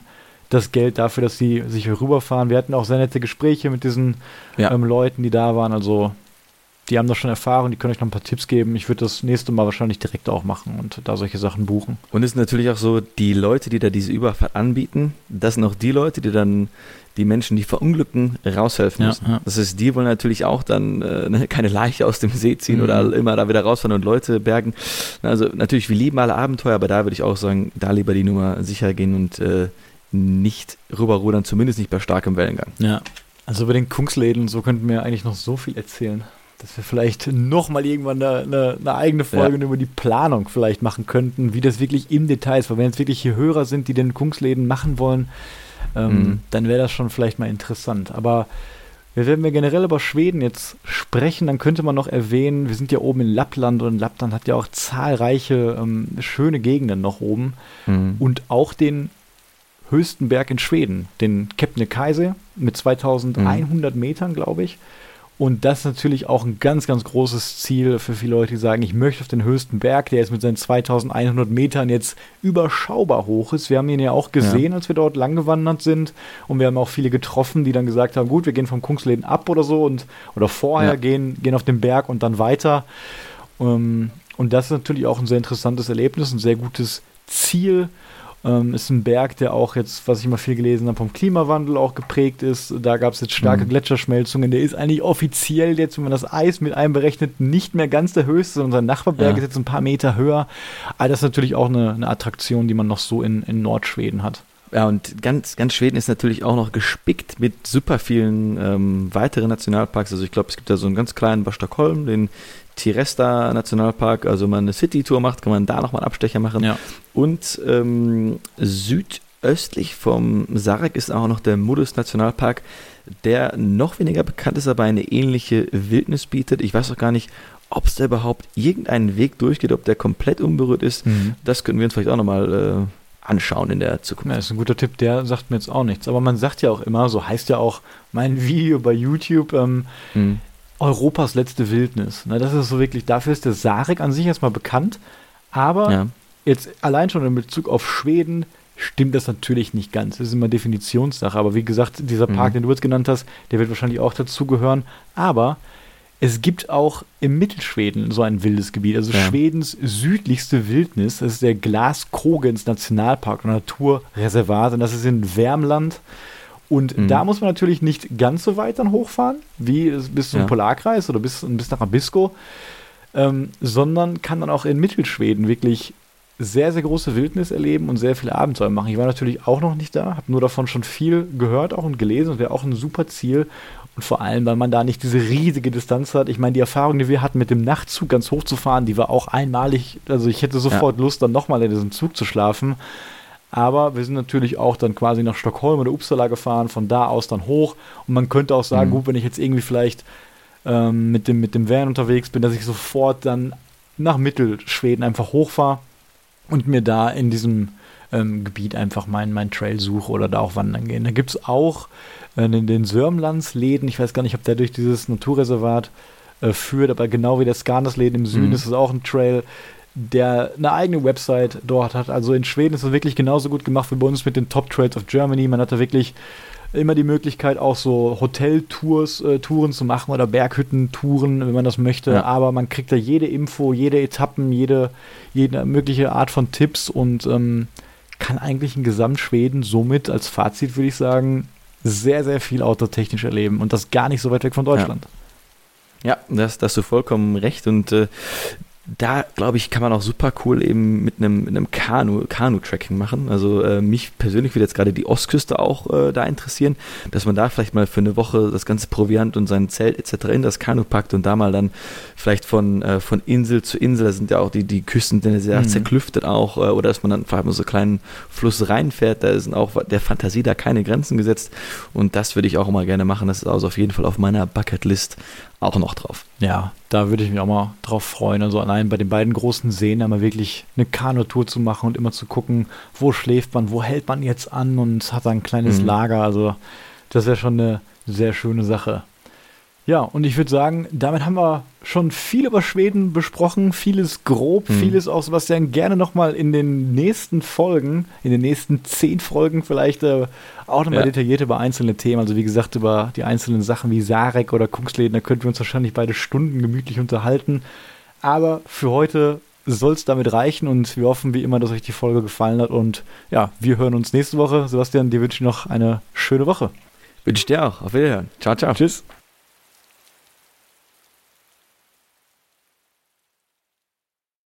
das Geld dafür, dass sie sich rüberfahren. Wir hatten auch sehr nette Gespräche mit diesen ja. ähm, Leuten, die da waren. Also die haben das schon erfahren, die können euch noch ein paar Tipps geben. Ich würde das nächste Mal wahrscheinlich direkt auch machen und da solche Sachen buchen. Und es ist natürlich auch so, die Leute, die da diese Überfahrt anbieten, das sind auch die Leute, die dann die Menschen, die verunglücken, raushelfen müssen. Ja. Das heißt, die wollen natürlich auch dann äh, ne, keine Leiche aus dem See ziehen mhm. oder immer da wieder rausfahren und Leute bergen. Also natürlich, wir lieben alle Abenteuer, aber da würde ich auch sagen, da lieber die Nummer sicher gehen und äh, nicht rüberrudern, zumindest nicht bei starkem Wellengang. Ja, also über den Kungsläden, so könnten wir eigentlich noch so viel erzählen dass wir vielleicht nochmal irgendwann eine, eine, eine, eigene Folge ja. über die Planung vielleicht machen könnten, wie das wirklich im Detail ist. Weil wenn jetzt wirklich hier Hörer sind, die den Kungsläden machen wollen, ähm, mhm. dann wäre das schon vielleicht mal interessant. Aber wenn wir generell über Schweden jetzt sprechen, dann könnte man noch erwähnen, wir sind ja oben in Lappland und Lappland hat ja auch zahlreiche ähm, schöne Gegenden noch oben mhm. und auch den höchsten Berg in Schweden, den Kebnekaise mit 2100 mhm. Metern, glaube ich. Und das ist natürlich auch ein ganz, ganz großes Ziel für viele Leute, die sagen, ich möchte auf den höchsten Berg, der jetzt mit seinen 2100 Metern jetzt überschaubar hoch ist. Wir haben ihn ja auch gesehen, ja. als wir dort langgewandert sind. Und wir haben auch viele getroffen, die dann gesagt haben, gut, wir gehen vom Kungsläden ab oder so und oder vorher ja. gehen, gehen auf den Berg und dann weiter. Ähm, und das ist natürlich auch ein sehr interessantes Erlebnis, ein sehr gutes Ziel ähm, ist ein Berg, der auch jetzt, was ich immer viel gelesen habe, vom Klimawandel auch geprägt ist. Da gab es jetzt starke mhm. Gletscherschmelzungen. Der ist eigentlich offiziell jetzt, wenn man das Eis mit einberechnet, nicht mehr ganz der höchste. Unser Nachbarberg ja. ist jetzt ein paar Meter höher. Aber das ist natürlich auch eine, eine Attraktion, die man noch so in, in Nordschweden hat. Ja, und ganz, ganz Schweden ist natürlich auch noch gespickt mit super vielen ähm, weiteren Nationalparks. Also ich glaube, es gibt da so einen ganz kleinen bei Stockholm, den Tiresta Nationalpark, also man eine City-Tour macht, kann man da nochmal einen Abstecher machen. Ja. Und ähm, südöstlich vom Sarek ist auch noch der Mudus Nationalpark, der noch weniger bekannt ist, aber eine ähnliche Wildnis bietet. Ich weiß auch gar nicht, ob es da überhaupt irgendeinen Weg durchgeht, ob der komplett unberührt ist. Mhm. Das könnten wir uns vielleicht auch nochmal äh, anschauen in der Zukunft. Ja, das ist ein guter Tipp, der sagt mir jetzt auch nichts. Aber man sagt ja auch immer, so heißt ja auch mein Video bei YouTube, ähm, mhm. Europas letzte Wildnis. Na, das ist so wirklich, dafür ist der Sarek an sich erstmal bekannt, aber ja. jetzt allein schon in Bezug auf Schweden stimmt das natürlich nicht ganz. Das ist immer Definitionssache. Aber wie gesagt, dieser Park, mhm. den du jetzt genannt hast, der wird wahrscheinlich auch dazugehören. Aber es gibt auch im Mittelschweden so ein wildes Gebiet. Also ja. Schwedens südlichste Wildnis, das ist der Glaskrogens Nationalpark und Naturreservat. Und das ist in Wärmland. Und mhm. da muss man natürlich nicht ganz so weit dann hochfahren, wie bis zum ja. Polarkreis oder bis, bis nach Abisko, ähm, sondern kann dann auch in Mittelschweden wirklich sehr, sehr große Wildnis erleben und sehr viele Abenteuer machen. Ich war natürlich auch noch nicht da, habe nur davon schon viel gehört auch und gelesen und wäre auch ein super Ziel. Und vor allem, weil man da nicht diese riesige Distanz hat. Ich meine, die Erfahrung, die wir hatten, mit dem Nachtzug ganz hoch zu fahren, die war auch einmalig. Also ich hätte sofort ja. Lust, dann nochmal in diesem Zug zu schlafen. Aber wir sind natürlich auch dann quasi nach Stockholm oder Uppsala gefahren, von da aus dann hoch. Und man könnte auch sagen, mhm. gut, wenn ich jetzt irgendwie vielleicht ähm, mit, dem, mit dem Van unterwegs bin, dass ich sofort dann nach Mittelschweden einfach hochfahre und mir da in diesem ähm, Gebiet einfach meinen mein Trail suche oder da auch wandern gehen. Da gibt es auch äh, in den Sörmlandsläden, ich weiß gar nicht, ob der durch dieses Naturreservat äh, führt, aber genau wie der Skarnesläden im Süden mhm. ist es auch ein Trail der eine eigene Website dort hat. Also in Schweden ist es wirklich genauso gut gemacht wie bei uns mit den Top Trades of Germany. Man hat da wirklich immer die Möglichkeit, auch so Hoteltours, äh, Touren zu machen oder Berghütten-Touren, wenn man das möchte. Ja. Aber man kriegt da jede Info, jede Etappen, jede, jede mögliche Art von Tipps und ähm, kann eigentlich in Gesamtschweden somit als Fazit, würde ich sagen, sehr, sehr viel autotechnisch erleben und das gar nicht so weit weg von Deutschland. Ja, ja das, das hast du vollkommen recht und äh, da, glaube ich, kann man auch super cool eben mit einem, mit einem Kanu, Kanu-Tracking machen. Also äh, mich persönlich würde jetzt gerade die Ostküste auch äh, da interessieren, dass man da vielleicht mal für eine Woche das ganze Proviant und sein Zelt etc. in das Kanu packt und da mal dann vielleicht von, äh, von Insel zu Insel, da sind ja auch die, die Küsten sehr mhm. zerklüftet auch, äh, oder dass man dann vielleicht mal so einen kleinen Fluss reinfährt, da sind auch der Fantasie da keine Grenzen gesetzt und das würde ich auch mal gerne machen. Das ist also auf jeden Fall auf meiner Bucketlist auch noch drauf. Ja, da würde ich mich auch mal drauf freuen. Also allein bei den beiden großen Seen einmal wirklich eine Kanutour zu machen und immer zu gucken, wo schläft man, wo hält man jetzt an und hat ein kleines mhm. Lager. Also das wäre schon eine sehr schöne Sache. Ja, und ich würde sagen, damit haben wir schon viel über Schweden besprochen, vieles grob, mhm. vieles auch, Sebastian, gerne nochmal in den nächsten Folgen, in den nächsten zehn Folgen vielleicht äh, auch nochmal ja. detailliert über einzelne Themen. Also wie gesagt, über die einzelnen Sachen wie Sarek oder Kungsläden, da könnten wir uns wahrscheinlich beide Stunden gemütlich unterhalten. Aber für heute soll es damit reichen und wir hoffen wie immer, dass euch die Folge gefallen hat. Und ja, wir hören uns nächste Woche. Sebastian, dir wünsche ich noch eine schöne Woche. Wünsche ich dir auch. Auf Wiederhören. Ciao, ciao. Tschüss.